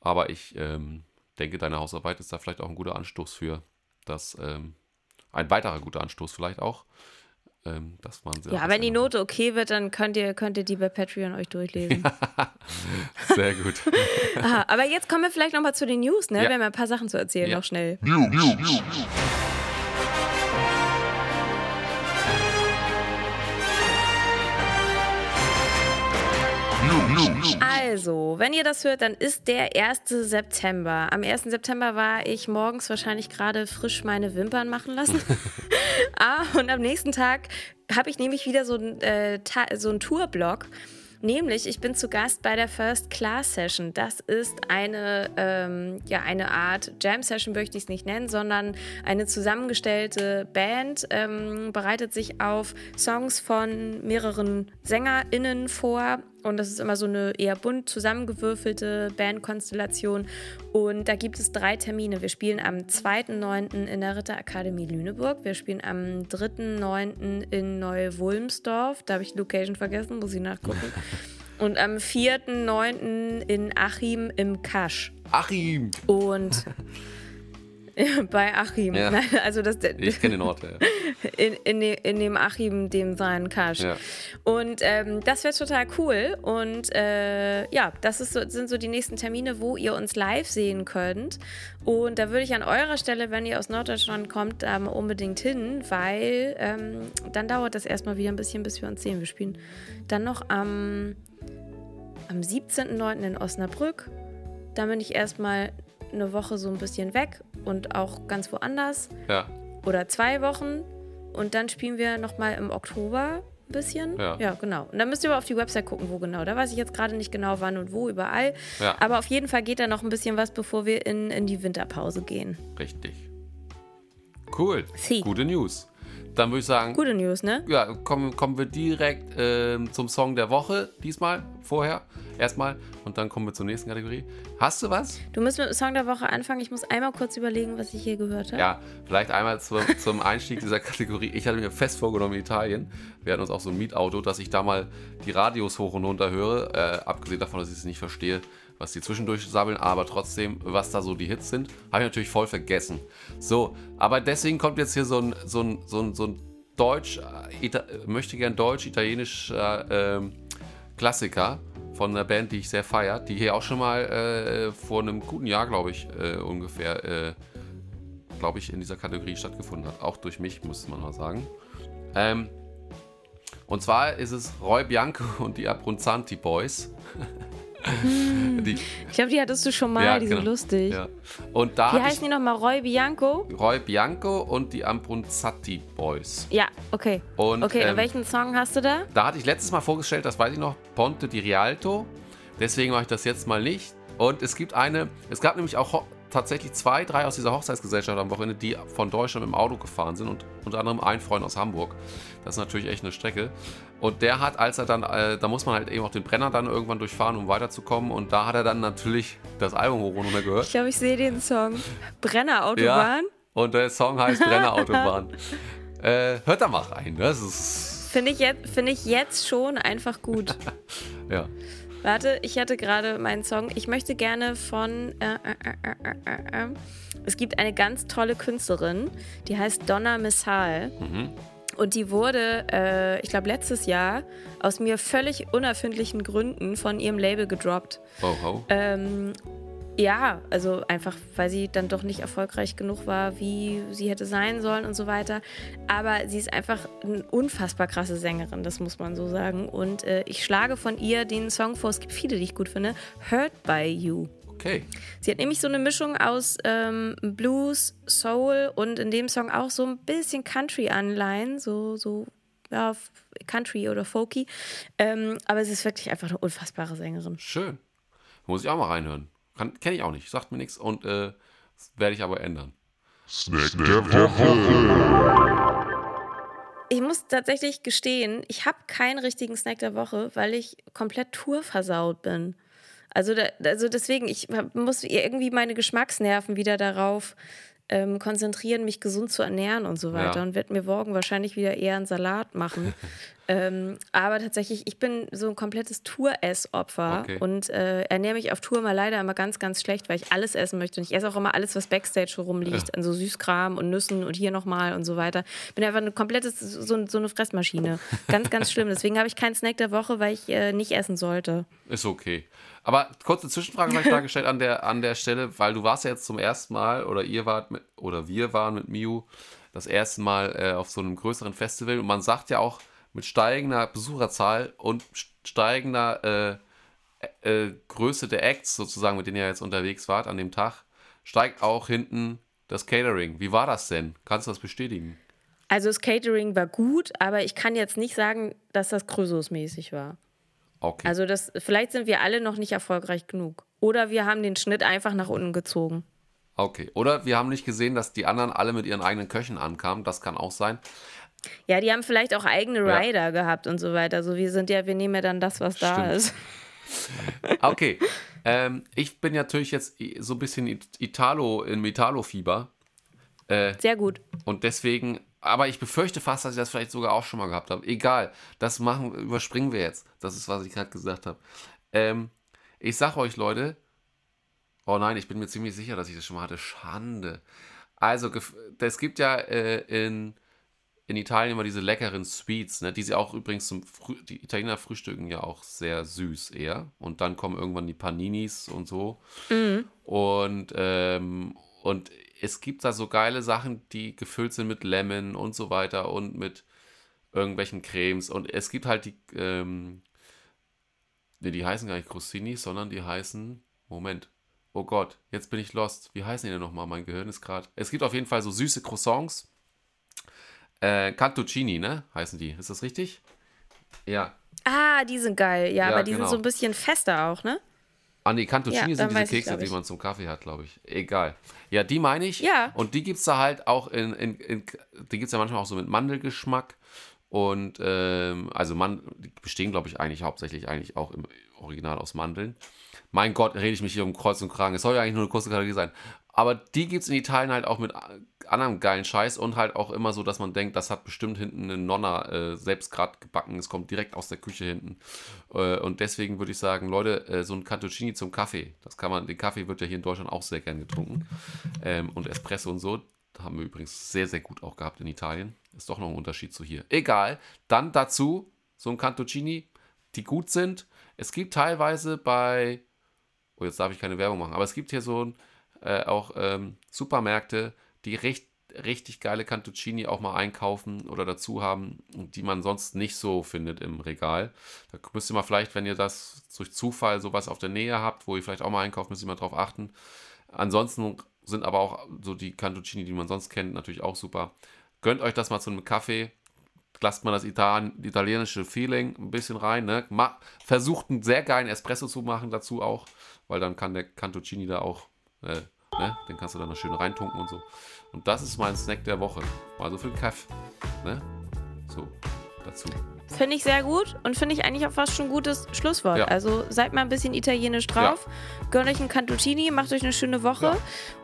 Aber ich ähm, denke, deine Hausarbeit ist da vielleicht auch ein guter Anstoß für, dass ähm, ein weiterer guter Anstoß vielleicht auch, ähm, dass man ja, wenn die Note okay wird, dann könnt ihr, könnt ihr die bei Patreon euch durchlesen. *laughs* sehr gut. Aha, aber jetzt kommen wir vielleicht nochmal zu den News, ne? Ja. Wir haben ein paar Sachen zu erzählen, ja. noch schnell. News, News, Also, wenn ihr das hört, dann ist der 1. September. Am 1. September war ich morgens wahrscheinlich gerade frisch meine Wimpern machen lassen. *laughs* ah, und am nächsten Tag habe ich nämlich wieder so, ein, äh, so einen Tourblock. Nämlich, ich bin zu Gast bei der First Class Session. Das ist eine, ähm, ja, eine Art Jam Session, möchte ich es nicht nennen, sondern eine zusammengestellte Band ähm, bereitet sich auf Songs von mehreren SängerInnen vor und das ist immer so eine eher bunt zusammengewürfelte Bandkonstellation. Und da gibt es drei Termine. Wir spielen am 2.9. in der Ritterakademie Lüneburg. Wir spielen am 3.9. in Neu-Wulmsdorf. Da habe ich die Location vergessen, muss ich nachgucken. *laughs* Und am 4.9. in Achim im Kasch. Achim! Und *laughs* *laughs* bei Achim. Ja. *laughs* also das, ich kenne den Ort, ja. *laughs* In, in, in, dem Achim, dem sein Kasch. Ja. Und ähm, das wäre total cool. Und äh, ja, das so, sind so die nächsten Termine, wo ihr uns live sehen könnt. Und da würde ich an eurer Stelle, wenn ihr aus Norddeutschland kommt, da mal unbedingt hin, weil ähm, dann dauert das erstmal wieder ein bisschen, bis wir uns sehen. Wir spielen dann noch am, am 17.09. in Osnabrück. Da bin ich erstmal eine Woche so ein bisschen weg und auch ganz woanders. Ja. Oder zwei Wochen. Und dann spielen wir nochmal im Oktober ein bisschen. Ja. ja, genau. Und dann müsst ihr aber auf die Website gucken, wo genau. Da weiß ich jetzt gerade nicht genau, wann und wo, überall. Ja. Aber auf jeden Fall geht da noch ein bisschen was, bevor wir in, in die Winterpause gehen. Richtig. Cool. Sie. Gute News. Dann würde ich sagen. Gute News, ne? Ja, kommen, kommen wir direkt äh, zum Song der Woche diesmal, vorher erstmal und dann kommen wir zur nächsten Kategorie. Hast du was? Du musst mit dem Song der Woche anfangen. Ich muss einmal kurz überlegen, was ich hier gehört habe. Ja, vielleicht einmal zu, *laughs* zum Einstieg dieser Kategorie. Ich hatte mir fest vorgenommen in Italien, wir hatten uns auch so ein Mietauto, dass ich da mal die Radios hoch und runter höre. Äh, abgesehen davon, dass ich es nicht verstehe, was die zwischendurch sabbeln, aber trotzdem, was da so die Hits sind, habe ich natürlich voll vergessen. So, aber deswegen kommt jetzt hier so ein, so ein, so ein, so ein Deutsch, äh, Ita möchte gern Deutsch, italienisch äh, Klassiker von einer Band, die ich sehr feiere, die hier auch schon mal äh, vor einem guten Jahr, glaube ich, äh, ungefähr, äh, glaube ich, in dieser Kategorie stattgefunden hat. Auch durch mich, müsste man mal sagen. Ähm, und zwar ist es Roy Bianco und die Abronzanti Boys. *laughs* die, ich glaube, die hattest du schon mal, ja, die genau. sind lustig. Ja. Und da Wie heißen die nochmal? Roy Bianco? Roy Bianco und die Ambronzati Boys. Ja, okay. Und, okay, ähm, und welchen Song hast du da? Da hatte ich letztes Mal vorgestellt, das weiß ich noch, Ponte di Rialto. Deswegen mache ich das jetzt mal nicht. Und es gibt eine, es gab nämlich auch tatsächlich zwei, drei aus dieser Hochzeitsgesellschaft am Wochenende, die von Deutschland im Auto gefahren sind und unter anderem ein Freund aus Hamburg. Das ist natürlich echt eine Strecke. Und der hat, als er dann, äh, da muss man halt eben auch den Brenner dann irgendwann durchfahren, um weiterzukommen. Und da hat er dann natürlich das Album hoch und runter gehört. Ich glaube, ich sehe den Song. Brennerautobahn. Ja, und der Song heißt *laughs* Brennerautobahn. äh, hört da mal rein. Das ist. Finde ich, jetzt, find ich jetzt schon einfach gut. *laughs* ja. Warte, ich hatte gerade meinen Song. Ich möchte gerne von. Äh, äh, äh, es gibt eine ganz tolle Künstlerin, die heißt Donna Missal. Mhm. Und die wurde, äh, ich glaube, letztes Jahr aus mir völlig unerfindlichen Gründen von ihrem Label gedroppt. Oh, oh. Ähm, ja, also einfach, weil sie dann doch nicht erfolgreich genug war, wie sie hätte sein sollen und so weiter. Aber sie ist einfach eine unfassbar krasse Sängerin, das muss man so sagen. Und äh, ich schlage von ihr den Song vor, es gibt viele, die ich gut finde, Hurt by You. Okay. Sie hat nämlich so eine Mischung aus ähm, Blues, Soul und in dem Song auch so ein bisschen Country-Anleihen, so, so ja, Country oder Folky. Ähm, aber sie ist wirklich einfach eine unfassbare Sängerin. Schön. Muss ich auch mal reinhören. Kenne ich auch nicht, sagt mir nichts und äh, werde ich aber ändern. Snack der Woche. Ich muss tatsächlich gestehen, ich habe keinen richtigen Snack der Woche, weil ich komplett tourversaut bin. Also, da, also deswegen, ich muss irgendwie meine Geschmacksnerven wieder darauf ähm, konzentrieren, mich gesund zu ernähren und so weiter. Ja. Und werde mir morgen wahrscheinlich wieder eher einen Salat machen. *laughs* ähm, aber tatsächlich, ich bin so ein komplettes Tour-Ess-Opfer okay. und äh, ernähre mich auf Tour mal leider immer ganz, ganz schlecht, weil ich alles essen möchte. Und ich esse auch immer alles, was Backstage rumliegt, ja. an so Süßkram und Nüssen und hier nochmal und so weiter. Ich bin einfach ein komplettes, so, so eine Fressmaschine. Ganz, ganz *laughs* schlimm. Deswegen habe ich keinen Snack der Woche, weil ich äh, nicht essen sollte. Ist okay. Aber kurze Zwischenfrage vielleicht dargestellt an der, an der Stelle, weil du warst ja jetzt zum ersten Mal oder ihr wart mit, oder wir waren mit Miu das erste Mal äh, auf so einem größeren Festival und man sagt ja auch mit steigender Besucherzahl und steigender äh, äh, Größe der Acts sozusagen, mit denen ihr jetzt unterwegs wart an dem Tag, steigt auch hinten das Catering. Wie war das denn? Kannst du das bestätigen? Also das Catering war gut, aber ich kann jetzt nicht sagen, dass das Krösus-mäßig war. Okay. Also das, vielleicht sind wir alle noch nicht erfolgreich genug. Oder wir haben den Schnitt einfach nach unten gezogen. Okay. Oder wir haben nicht gesehen, dass die anderen alle mit ihren eigenen Köchen ankamen. Das kann auch sein. Ja, die haben vielleicht auch eigene Rider ja. gehabt und so weiter. So, wir sind ja, wir nehmen ja dann das, was da Stimmt. ist. *laughs* Okay. ähm, ich bin natürlich jetzt so ein bisschen Italo im Italo-Fieber. Äh, Sehr gut. Und deswegen aber ich befürchte fast, dass ich das vielleicht sogar auch schon mal gehabt habe. Egal, das machen, überspringen wir jetzt. Das ist, was ich gerade gesagt habe. Ähm, ich sag euch, Leute, oh nein, ich bin mir ziemlich sicher, dass ich das schon mal hatte. Schande. Also, es gibt ja äh, in, in Italien immer diese leckeren Sweets, ne, die sie auch übrigens zum Früh die Italiener frühstücken ja auch sehr süß eher. Und dann kommen irgendwann die Paninis und so. Mhm. Und, ähm, und es gibt da so geile Sachen, die gefüllt sind mit Lemon und so weiter und mit irgendwelchen Cremes. Und es gibt halt die, ähm, ne, die heißen gar nicht Crostini, sondern die heißen, Moment, oh Gott, jetzt bin ich lost. Wie heißen die denn nochmal? Mein Gehirn ist gerade. Es gibt auf jeden Fall so süße Croissants. Äh, Cantuccini, ne? Heißen die. Ist das richtig? Ja. Ah, die sind geil. Ja, ja aber die genau. sind so ein bisschen fester auch, ne? Ah, nee, Cantuccini ja, sind diese Kekse, ich, die man zum Kaffee hat, glaube ich. Egal. Ja, die meine ich. Ja. Und die gibt es da halt auch in, in, in die gibt es ja manchmal auch so mit Mandelgeschmack. Und ähm, also man, die bestehen, glaube ich, eigentlich hauptsächlich eigentlich auch im Original aus Mandeln. Mein Gott, rede ich mich hier um Kreuz und Kragen. Es soll ja eigentlich nur eine kurze Kategorie sein. Aber die gibt es in Italien halt auch mit anderem geilen Scheiß und halt auch immer so, dass man denkt, das hat bestimmt hinten eine Nonna äh, selbst gerade gebacken. Es kommt direkt aus der Küche hinten. Äh, und deswegen würde ich sagen, Leute, äh, so ein Cantuccini zum Kaffee, das kann man, den Kaffee wird ja hier in Deutschland auch sehr gern getrunken. Ähm, und Espresso und so, haben wir übrigens sehr, sehr gut auch gehabt in Italien. Ist doch noch ein Unterschied zu hier. Egal. Dann dazu so ein Cantuccini, die gut sind. Es gibt teilweise bei, oh, jetzt darf ich keine Werbung machen, aber es gibt hier so äh, auch ähm, Supermärkte, die recht, richtig geile Cantuccini auch mal einkaufen oder dazu haben, die man sonst nicht so findet im Regal. Da müsst ihr mal vielleicht, wenn ihr das durch Zufall sowas auf der Nähe habt, wo ihr vielleicht auch mal einkauft, müsst ihr mal drauf achten. Ansonsten sind aber auch so die Cantuccini, die man sonst kennt, natürlich auch super. Gönnt euch das mal zu einem Kaffee. Lasst mal das italienische Feeling ein bisschen rein. Ne? versucht einen sehr geilen Espresso zu machen dazu auch, weil dann kann der Cantuccini da auch äh, Ne? Den kannst du dann noch schön reintunken und so. Und das ist mein Snack der Woche. Mal so viel Kaff. Ne? So, dazu. Finde ich sehr gut und finde ich eigentlich auch fast schon ein gutes Schlusswort. Ja. Also seid mal ein bisschen italienisch drauf, ja. gönnt euch einen Cantuccini, macht euch eine schöne Woche ja.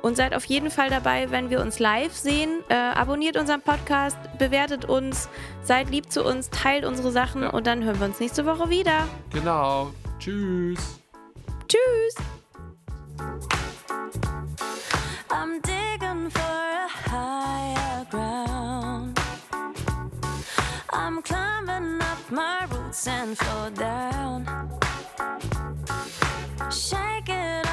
und seid auf jeden Fall dabei, wenn wir uns live sehen. Äh, abonniert unseren Podcast, bewertet uns, seid lieb zu uns, teilt unsere Sachen und dann hören wir uns nächste Woche wieder. Genau. Tschüss. Tschüss. I'm digging for a higher ground. I'm climbing up my roots and fall down. Shake it